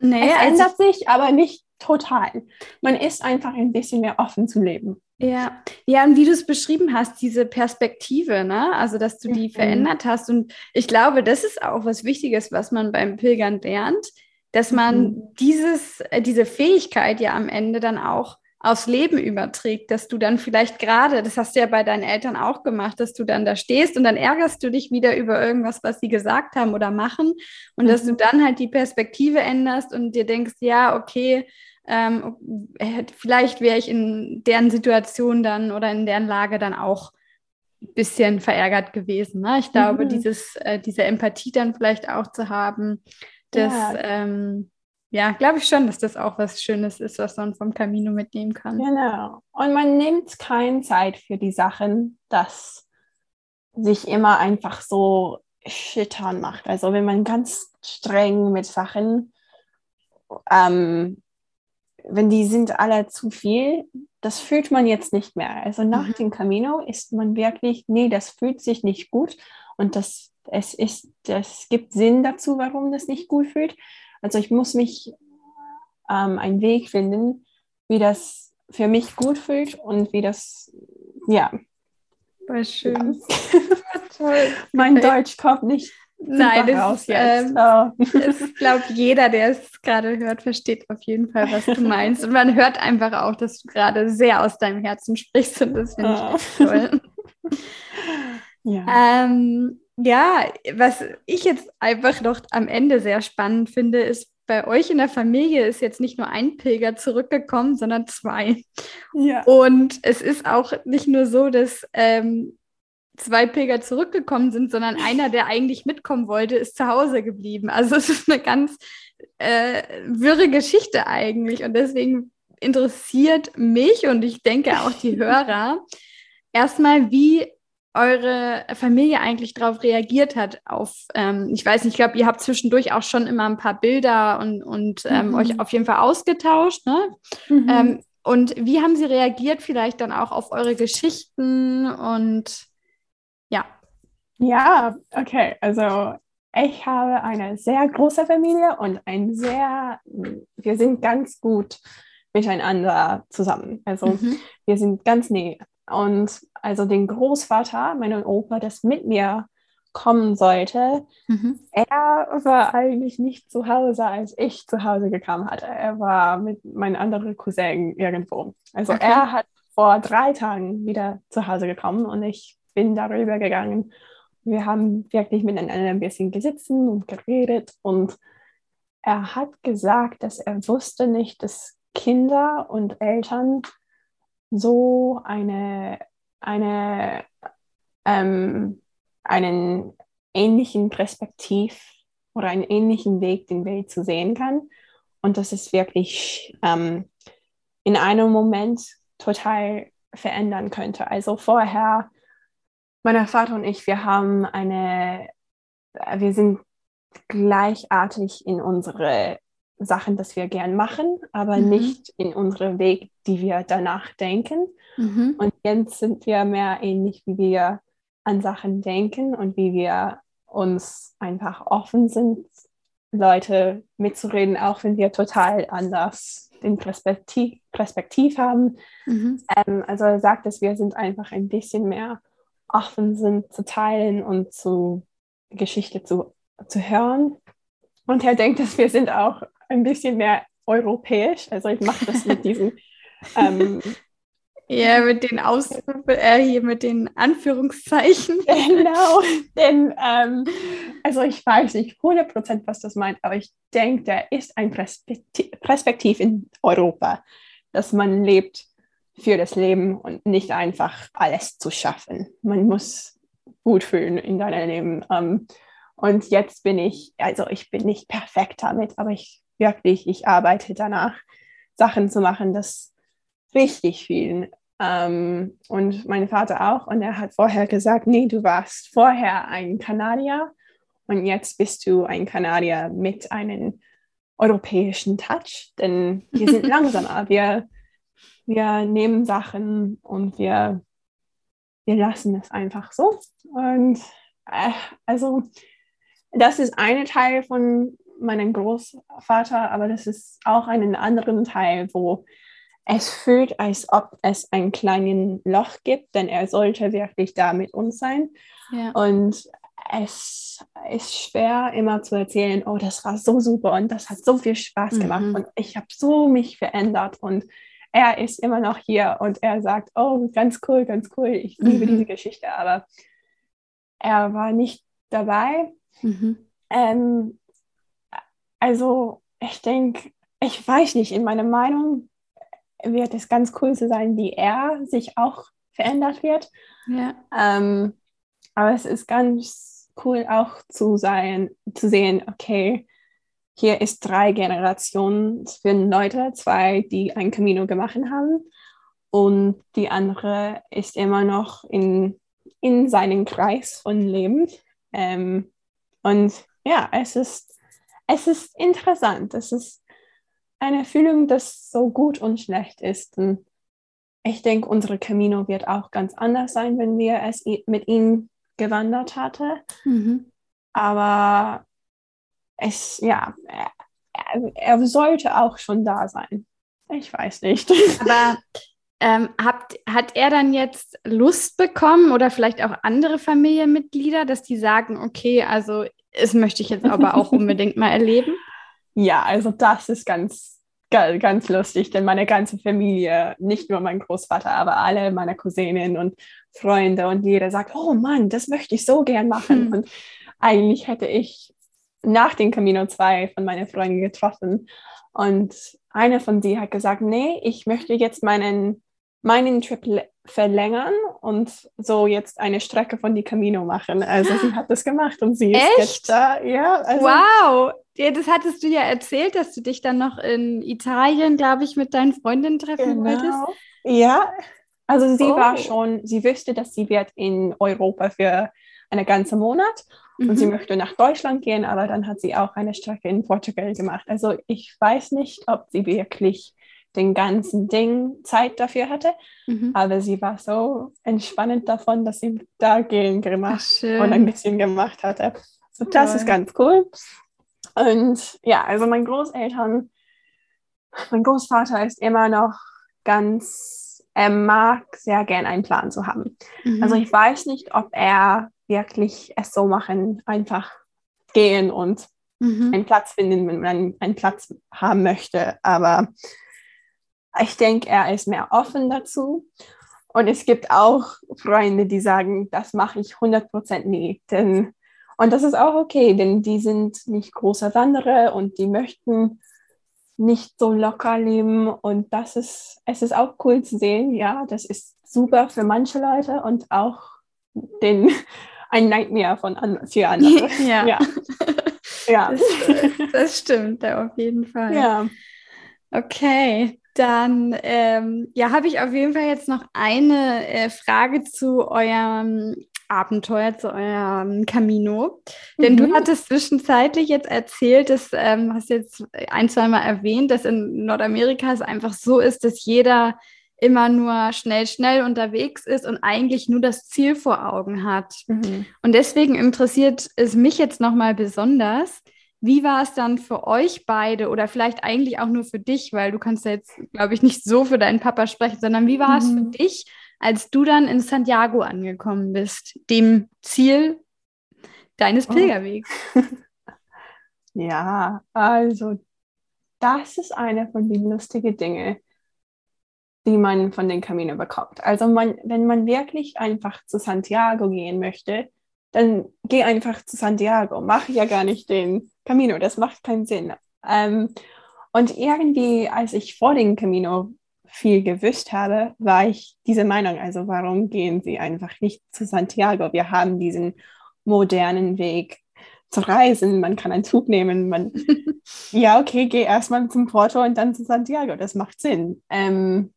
nee, es also ändert sich, aber nicht total. Man ist einfach ein bisschen mehr offen zu leben.
Ja, ja, und wie du es beschrieben hast, diese Perspektive, ne? Also, dass du die mhm. verändert hast. Und ich glaube, das ist auch was Wichtiges, was man beim Pilgern lernt, dass man mhm. dieses, äh, diese Fähigkeit ja am Ende dann auch aufs Leben überträgt, dass du dann vielleicht gerade, das hast du ja bei deinen Eltern auch gemacht, dass du dann da stehst und dann ärgerst du dich wieder über irgendwas, was sie gesagt haben oder machen und mhm. dass du mhm. dann halt die Perspektive änderst und dir denkst, ja, okay, ähm, vielleicht wäre ich in deren Situation dann oder in deren Lage dann auch ein bisschen verärgert gewesen. Ne? Ich glaube, mhm. dieses, äh, diese Empathie dann vielleicht auch zu haben, das, ja, ähm, ja glaube ich schon, dass das auch was Schönes ist, was man vom Camino mitnehmen kann.
Genau. Und man nimmt keine Zeit für die Sachen, das sich immer einfach so schüttern macht. Also wenn man ganz streng mit Sachen ähm, wenn die sind alle zu viel, das fühlt man jetzt nicht mehr. Also nach mhm. dem Camino ist man wirklich, nee, das fühlt sich nicht gut und das, es ist, das gibt Sinn dazu, warum das nicht gut fühlt. Also ich muss mich ähm, einen Weg finden, wie das für mich gut fühlt und wie das, ja.
War schön. [laughs]
Toll. mein Deutsch kommt nicht
Nein, das ist, ähm, oh. ich glaube, jeder, der es gerade hört, versteht auf jeden Fall, was du meinst. Und man hört einfach auch, dass du gerade sehr aus deinem Herzen sprichst und das finde oh. ich echt toll. [laughs] ja. Ähm, ja, was ich jetzt einfach noch am Ende sehr spannend finde, ist, bei euch in der Familie ist jetzt nicht nur ein Pilger zurückgekommen, sondern zwei. Ja. Und es ist auch nicht nur so, dass ähm, zwei Pilger zurückgekommen sind, sondern einer, der eigentlich mitkommen wollte, ist zu Hause geblieben. Also es ist eine ganz äh, wirre Geschichte eigentlich. Und deswegen interessiert mich und ich denke auch die [laughs] Hörer erstmal, wie eure Familie eigentlich darauf reagiert hat. Auf, ähm, ich weiß nicht, ich glaube, ihr habt zwischendurch auch schon immer ein paar Bilder und, und ähm, mhm. euch auf jeden Fall ausgetauscht. Ne? Mhm. Ähm, und wie haben sie reagiert vielleicht dann auch auf eure Geschichten und ja.
Ja, okay. Also ich habe eine sehr große Familie und ein sehr, wir sind ganz gut miteinander zusammen. Also mhm. wir sind ganz näher. Und also den Großvater, meinen Opa, das mit mir kommen sollte, mhm. er war eigentlich nicht zu Hause, als ich zu Hause gekommen hatte. Er war mit meinem anderen Cousin irgendwo. Also okay. er hat vor drei Tagen wieder zu Hause gekommen und ich bin darüber gegangen. Wir haben wirklich miteinander ein bisschen gesessen und geredet und er hat gesagt, dass er wusste nicht, dass Kinder und Eltern so eine, eine, ähm, einen ähnlichen Perspektiv oder einen ähnlichen Weg den Welt zu sehen kann. Und das ist wirklich ähm, in einem Moment total verändern könnte. Also vorher mein Vater und ich, wir haben eine, wir sind gleichartig in unsere Sachen, das wir gern machen, aber
Mhm.
nicht in unserem Weg, die wir danach denken.
Mhm.
Und jetzt sind wir mehr ähnlich, wie wir an Sachen denken und wie wir uns einfach offen sind, Leute mitzureden, auch wenn wir total anders den Perspektiv, Perspektiv haben.
Mhm.
Ähm, also er sagt, dass wir sind einfach ein bisschen mehr offen sind zu teilen und zu Geschichte zu, zu hören. Und er denkt, dass wir sind auch ein bisschen mehr europäisch. Also ich mache das mit diesen [laughs] ähm,
Ja, mit den Ausrufe, äh, hier mit den Anführungszeichen. [laughs]
Genau, [laughs] denn ähm, also ich weiß nicht 100% was das meint, aber ich denke, der ist ein Perspektiv in Europa, dass man lebt für das Leben und nicht einfach alles zu schaffen. Man muss gut fühlen in deinem Leben. Ähm, und jetzt bin ich, also ich bin nicht perfekt damit, aber ich wirklich, ich arbeite danach, Sachen zu machen, das richtig vielen. Ähm, und mein Vater auch. Und er hat vorher gesagt, nee, du warst vorher ein Kanadier und jetzt bist du ein Kanadier mit einem europäischen Touch, denn wir sind [laughs] langsamer. Wir, wir nehmen Sachen und wir, wir lassen es einfach so. Und äh, also das ist ein Teil von meinem Großvater, aber das ist auch einen anderen Teil, wo es fühlt, als ob es ein kleines Loch gibt, denn er sollte wirklich da mit uns sein.
Ja.
Und es ist schwer immer zu erzählen, oh, das war so super und das hat so viel Spaß gemacht
Mhm.
und ich habe so mich verändert und er ist immer noch hier und er sagt, oh, ganz cool, ganz cool, ich liebe
Mhm.
diese Geschichte, aber er war nicht dabei.
Mhm.
Ähm, also ich denke, ich weiß nicht, in meiner Meinung wird es ganz cool zu sein, wie er sich auch verändert wird.
Ja.
Ähm, aber es ist ganz cool auch zu sein, zu sehen, okay, hier ist drei Generationen für Leute, zwei, die ein Camino gemacht haben und die andere ist immer noch in, in seinem Kreis von Leben. Ähm, und ja, es ist, es ist interessant. Es ist eine Fühlung, das so gut und schlecht ist. Und ich denke, unsere Camino wird auch ganz anders sein, wenn wir es mit ihm gewandert hatten.
Mhm.
Aber es, ja, er, er- sollte auch schon da sein. Ich weiß nicht. [laughs]
Aber ähm, habt, hat er dann jetzt Lust bekommen oder vielleicht auch andere Familienmitglieder, dass die sagen, okay, also das möchte ich jetzt aber auch [laughs] unbedingt mal erleben?
Ja, also das ist ganz, ga- ganz lustig, denn meine ganze Familie, nicht nur mein Großvater, aber alle meine Cousinen und Freunde und jeder sagt, oh Mann, das möchte ich so gern machen.
Hm.
Und eigentlich hätte ich nach dem Camino zwei von meinen Freunden getroffen und eine von sie hat gesagt, nee, ich möchte jetzt meinen, meinen Trip verlängern und so jetzt eine Strecke von die Camino machen. Also sie hat das gemacht und sie ist
Echt?
jetzt da. Ja, also
Wow, ja, das hattest du ja erzählt, dass du dich dann noch in Italien, glaube ich, mit deinen Freundinnen treffen wolltest.
Genau. Ja, also sie
Oh.
war schon, sie wüsste, dass sie wird in Europa für einen ganzen Monat und sie
Mhm.
möchte nach Deutschland gehen, aber dann hat sie auch eine Strecke in Portugal gemacht. Also ich weiß nicht, ob sie wirklich den ganzen Ding Zeit dafür hatte,
Mhm.
aber sie war so entspannend davon, dass sie da gehen
Ach,
gemacht
schön.
und ein bisschen gemacht hatte. So, das
Toll.
ist ganz cool. Und ja, also mein Großeltern, mein Großvater ist immer noch ganz, er mag sehr gern einen Plan zu haben.
Mhm.
Also ich weiß nicht, ob er wirklich es so machen, einfach gehen und
Mhm.
einen Platz finden, wenn man einen Platz haben möchte. Aber ich denke, er ist mehr offen dazu. Und es gibt auch Freunde, die sagen, das mache ich 100% nie. Denn, und das ist auch okay, denn die sind nicht große Wanderer und die möchten nicht so locker leben. Und das ist, es ist auch cool zu sehen, ja, das ist super für manche Leute und auch den, ein Nightmare von an, für [laughs] andere.
Ja.
ja. [laughs] ja.
Das, das stimmt, auf jeden Fall.
ja.
Okay, dann ähm, ja, habe ich auf jeden Fall jetzt noch eine äh, Frage zu eurem Abenteuer, zu eurem Camino. Denn mhm. du hattest zwischenzeitlich jetzt erzählt, dass, ähm, hast jetzt ein, zwei Mal erwähnt, dass in Nordamerika es einfach so ist, dass jeder immer nur schnell, schnell unterwegs ist und eigentlich nur das Ziel vor Augen hat. Mhm. Und deswegen interessiert es mich jetzt nochmal besonders, wie war es dann für euch beide oder vielleicht eigentlich auch nur für dich, weil du kannst ja jetzt, glaube ich, nicht so für deinen Papa sprechen, sondern wie war mhm. es für mhm. dich, als du dann in Santiago angekommen bist, dem Ziel deines oh. Pilgerwegs?
Oh. [laughs] ja, also das ist eine von den lustigen Dingen, die man von den Camino bekommt. Also man, wenn man wirklich einfach zu Santiago gehen möchte, dann geh einfach zu Santiago. Mach ja gar nicht den Camino, das macht keinen Sinn. Ähm, und irgendwie, als ich vor dem Camino viel gewusst habe, war ich diese Meinung, also warum gehen sie einfach nicht zu Santiago? Wir haben diesen modernen Weg zu reisen, man kann einen Zug nehmen, man, [laughs] ja, okay, geh erstmal zum Porto und dann zu Santiago, das macht Sinn. Ähm,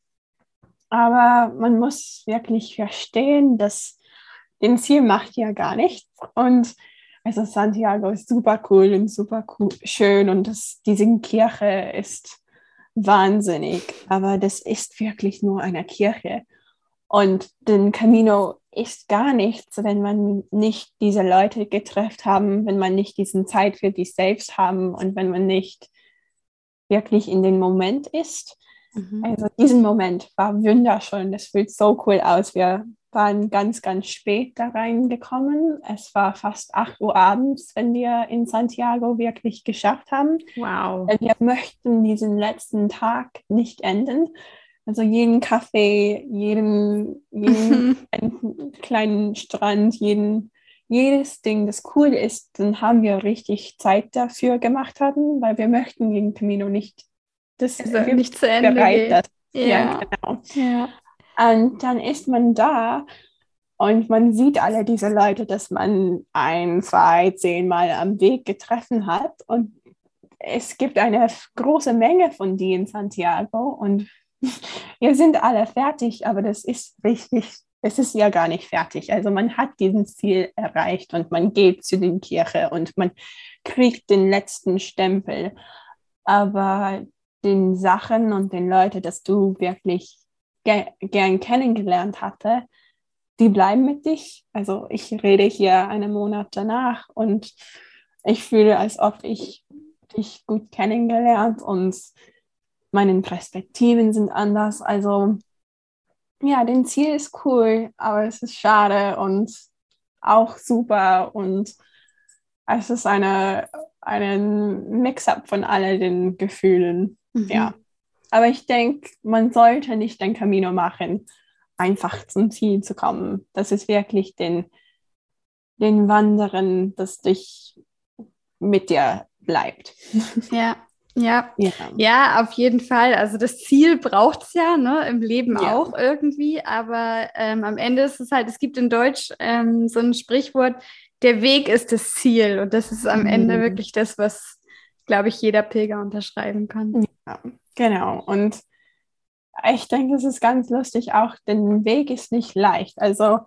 aber man muss wirklich verstehen, dass den Ziel macht ja gar nichts und also Santiago ist super cool und super cool, schön und das, diese Kirche ist wahnsinnig, aber das ist wirklich nur eine Kirche. Und den Camino ist gar nichts, wenn man nicht diese Leute getroffen haben, wenn man nicht diesen Zeit für sich selbst haben und wenn man nicht wirklich in den Moment ist. Mhm. Also diesen Moment war wunderschön. Das fühlt so cool aus. Wir waren ganz, ganz spät da reingekommen. Es war fast 8 Uhr abends, wenn wir in Santiago wirklich geschafft haben.
Wow.
Wir möchten diesen letzten Tag nicht enden. Also jeden Kaffee, jeden, jeden [laughs] kleinen Strand, jeden, jedes Ding, das cool ist, dann haben wir richtig Zeit dafür gemacht haben, weil wir möchten den Camino nicht,
das also nicht zu Ende
bereit, ja. ja, genau. Ja. Und dann ist man da und man sieht alle diese Leute, dass man ein, zwei, zehnmal am Weg getroffen hat. Und es gibt eine große Menge von die in Santiago. Und [laughs] wir sind alle fertig, aber das ist richtig, es ist ja gar nicht fertig. Also man hat diesen Ziel erreicht und man geht zu den Kirche und man kriegt den letzten Stempel. Aber den Sachen und den Leuten, dass du wirklich ge gern kennengelernt hatte, die bleiben mit dich. Also ich rede hier einen Monat danach und ich fühle, als ob ich dich gut kennengelernt und meine Perspektiven sind anders. Also ja, den Ziel ist cool, aber es ist schade und auch super und es ist eine, ein Mix-up von all den Gefühlen. Mhm. Ja. Aber ich denke, man sollte nicht den Camino machen, einfach zum Ziel zu kommen. Das ist wirklich den, den Wandern, das dich mit dir bleibt. [laughs]
Ja, ja, ja, ja, auf jeden Fall. Also das Ziel braucht es ja, ne, im Leben ja. auch irgendwie, aber ähm, am Ende ist es halt, es gibt in Deutsch ähm, so ein Sprichwort, der Weg ist das Ziel und das ist am mhm. Ende wirklich das, was, glaube ich, jeder Pilger unterschreiben kann.
Ja, Genau. Und ich denke, es ist ganz lustig auch, denn Weg ist nicht leicht. Also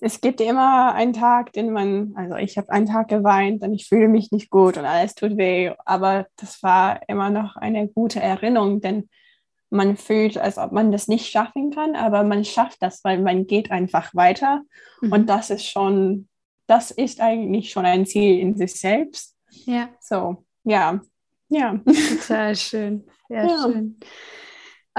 es gibt immer einen Tag, den man, also ich habe einen Tag geweint und ich fühle mich nicht gut und alles tut weh, aber das war immer noch eine gute Erinnerung, denn man fühlt, als ob man das nicht schaffen kann, aber man schafft das, weil man geht einfach weiter mhm. und das ist schon, das ist eigentlich schon ein Ziel in sich selbst.
Ja.
So, ja, ja.
Total schön. Sehr ja. schön.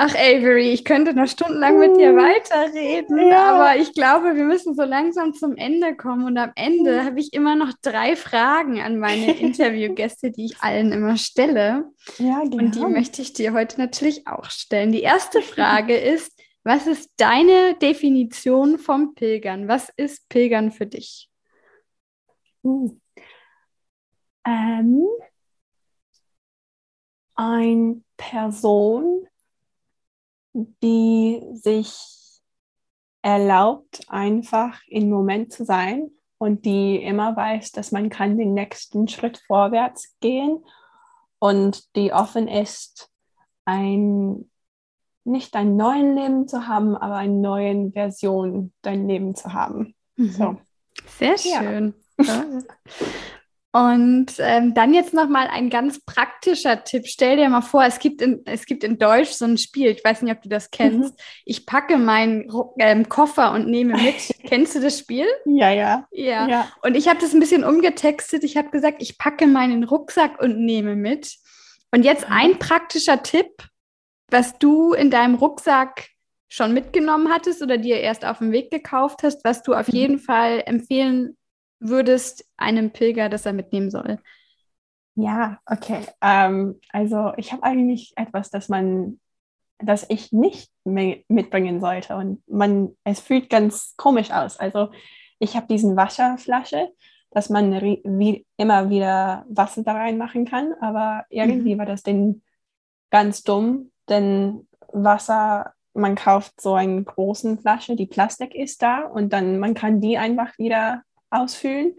Ach, Avery, ich könnte noch stundenlang mit dir weiterreden, ja. aber ich glaube, wir müssen so langsam zum Ende kommen. Und am Ende habe ich immer noch drei Fragen an meine [laughs] Interviewgäste, die ich allen immer stelle. Ja, genau. Und die möchte ich dir heute natürlich auch stellen. Die erste Frage [laughs] ist, was ist deine Definition vom Pilgern? Was ist Pilgern für dich?
Uh. Ähm, eine Person, die sich erlaubt, einfach im Moment zu sein und die immer weiß, dass man kann den nächsten Schritt vorwärts gehen und die offen ist, ein nicht ein neues Leben zu haben, aber eine neue Version dein Leben zu haben. Mhm. So,
Sehr schön. [laughs] Ja. Und ähm, dann jetzt noch mal ein ganz praktischer Tipp. Stell dir mal vor, es gibt in, es gibt in Deutsch so ein Spiel, ich weiß nicht, ob du das kennst. Mhm. Ich packe meinen ähm, Koffer und nehme mit. [laughs] Kennst du das Spiel?
Ja, ja.
Ja. ja. Und ich habe das ein bisschen umgetextet. Ich habe gesagt, ich packe meinen Rucksack und nehme mit. Und jetzt mhm. ein praktischer Tipp, was du in deinem Rucksack schon mitgenommen hattest oder dir erst auf dem Weg gekauft hast, was du auf mhm. jeden Fall empfehlen würdest einem Pilger, dass er mitnehmen soll?
Ja, okay. Ähm, also ich habe eigentlich etwas, das man, das ich nicht mitbringen sollte und man, es fühlt ganz komisch aus. Also ich habe diesen Wasserflasche, dass man wie immer wieder Wasser da reinmachen kann, aber irgendwie mhm. war das Ding ganz dumm, denn Wasser, man kauft so eine große Flasche, die Plastik ist da und dann man kann die einfach wieder ausfüllen.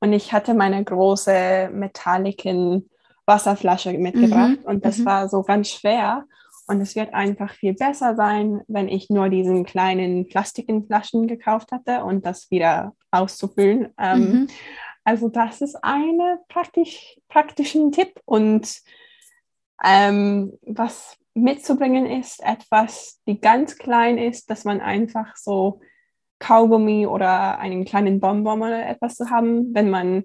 Und ich hatte meine große metalliken Wasserflasche mitgebracht mhm. und das mhm. war so ganz schwer. Und es wird einfach viel besser sein, wenn ich nur diesen kleinen plastiken Flaschen gekauft hatte und das wieder auszufüllen. Ähm, mhm. Also das ist ein praktisch, praktischen Tipp. Und ähm, was mitzubringen ist, etwas, die ganz klein ist, dass man einfach so Kaugummi oder einen kleinen Bonbon oder etwas zu haben. Wenn man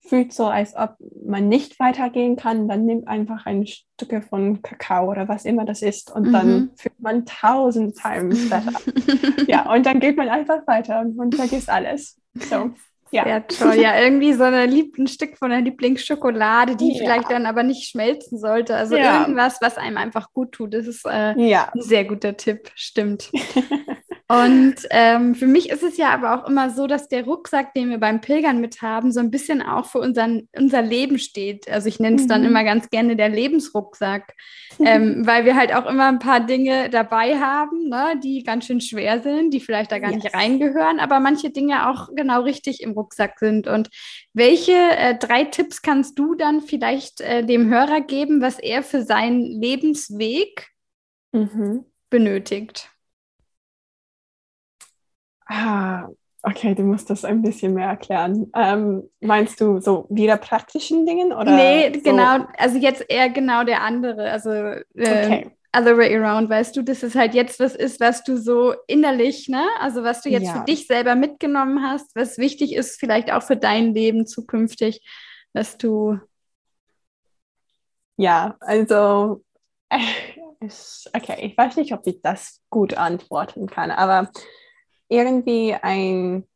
fühlt so, als ob man nicht weitergehen kann, dann nimmt einfach ein Stück von Kakao oder was immer das ist und mhm. dann fühlt man tausend Times besser. [laughs] ja, und dann geht man einfach weiter und vergisst alles. So.
Ja. Sehr toll. Ja, irgendwie so ein Stück von der Lieblingsschokolade, die ja. vielleicht dann aber nicht schmelzen sollte. Also ja. irgendwas, was einem einfach gut tut. Das ist äh, ja. ein sehr guter Tipp. Stimmt. [laughs] Und ähm, für mich ist es ja aber auch immer so, dass der Rucksack, den wir beim Pilgern mit haben, so ein bisschen auch für unseren, unser Leben steht. Also ich nenne es dann mhm. immer ganz gerne der Lebensrucksack, [laughs] ähm, weil wir halt auch immer ein paar Dinge dabei haben, ne, die ganz schön schwer sind, die vielleicht da gar yes. nicht reingehören, aber manche Dinge auch genau richtig im Rucksack sind. Und welche äh, drei Tipps kannst du dann vielleicht äh, dem Hörer geben, was er für seinen Lebensweg mhm. benötigt?
Ah, okay, du musst das ein bisschen mehr erklären. Ähm, meinst du so wieder praktischen Dingen oder?
Nee, so? genau, also jetzt eher genau der andere. Also äh, okay. other way around, weißt du, dass es halt jetzt was ist, was du so innerlich, ne? Also was du jetzt ja. für dich selber mitgenommen hast, was wichtig ist, vielleicht auch für dein Leben zukünftig, dass du.
Ja, also [laughs] okay, ich weiß nicht, ob ich das gut antworten kann, aber irgendwie ein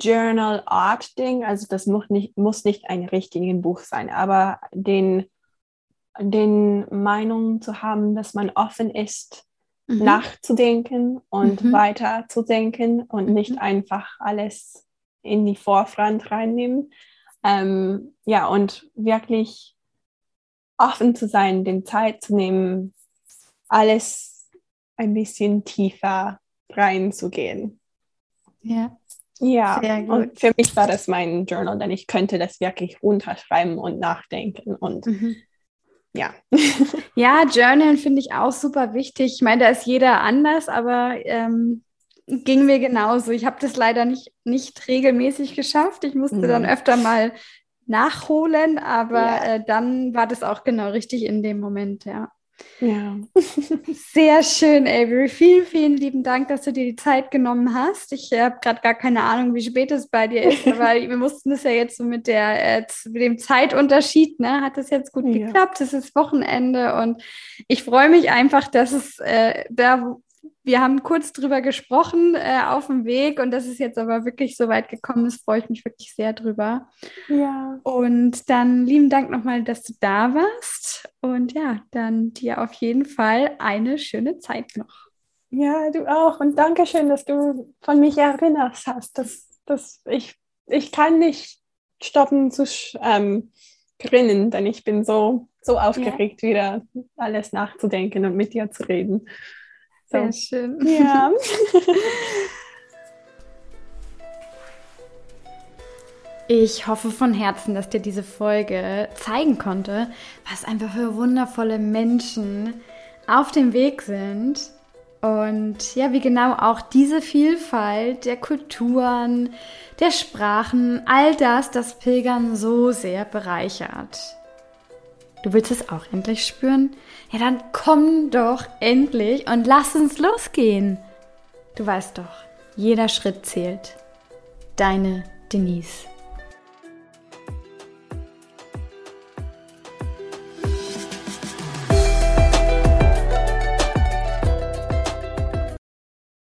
Journal Art Ding, also das muss nicht, muss nicht ein richtiges Buch sein, aber den, den Meinung zu haben, dass man offen ist, mhm. nachzudenken und mhm. weiterzudenken und mhm. nicht einfach alles in die Vorfront reinnehmen. Ähm, ja, und wirklich offen zu sein, den Zeit zu nehmen, alles ein bisschen tiefer reinzugehen.
Ja.
Ja, und für mich war das mein Journal, denn ich könnte das wirklich runterschreiben und nachdenken und mhm. ja. [laughs]
Ja, Journal finde ich auch super wichtig. Ich meine, da ist jeder anders, aber ähm, ging mir genauso. Ich habe das leider nicht, nicht regelmäßig geschafft. Ich musste mhm. dann öfter mal nachholen, aber ja. äh, dann war das auch genau richtig in dem Moment, ja.
Ja. [laughs]
Sehr schön, Avery. Vielen, vielen lieben Dank, dass du dir die Zeit genommen hast. Ich habe gerade gar keine Ahnung, wie spät es bei dir ist, [laughs] aber wir mussten das ja jetzt so mit, der, äh, mit dem Zeitunterschied, ne? Hat das jetzt gut ja. geklappt? Es ist Wochenende und ich freue mich einfach, dass es äh, da, wir haben kurz drüber gesprochen äh, auf dem Weg und dass es jetzt aber wirklich so weit gekommen ist, freue ich mich wirklich sehr drüber.
Ja.
Und dann lieben Dank nochmal, dass du da warst. Und ja, dann dir auf jeden Fall eine schöne Zeit noch.
Ja, du auch. Und danke schön, dass du von mich erinnerst hast. Dass, dass ich, ich kann nicht stoppen zu ähm, grinnen, denn ich bin so, so aufgeregt, ja. wieder alles nachzudenken und mit dir zu reden.
Sehr schön.
Ja. [laughs]
Ich hoffe von Herzen, dass dir diese Folge zeigen konnte, was einfach für wundervolle Menschen auf dem Weg sind, Und ja, wie genau auch diese Vielfalt der Kulturen, der Sprachen, all das das Pilgern so sehr bereichert. Du willst es auch endlich spüren? Ja, dann komm doch endlich und lass uns losgehen. Du weißt doch, jeder Schritt zählt. Deine Denise.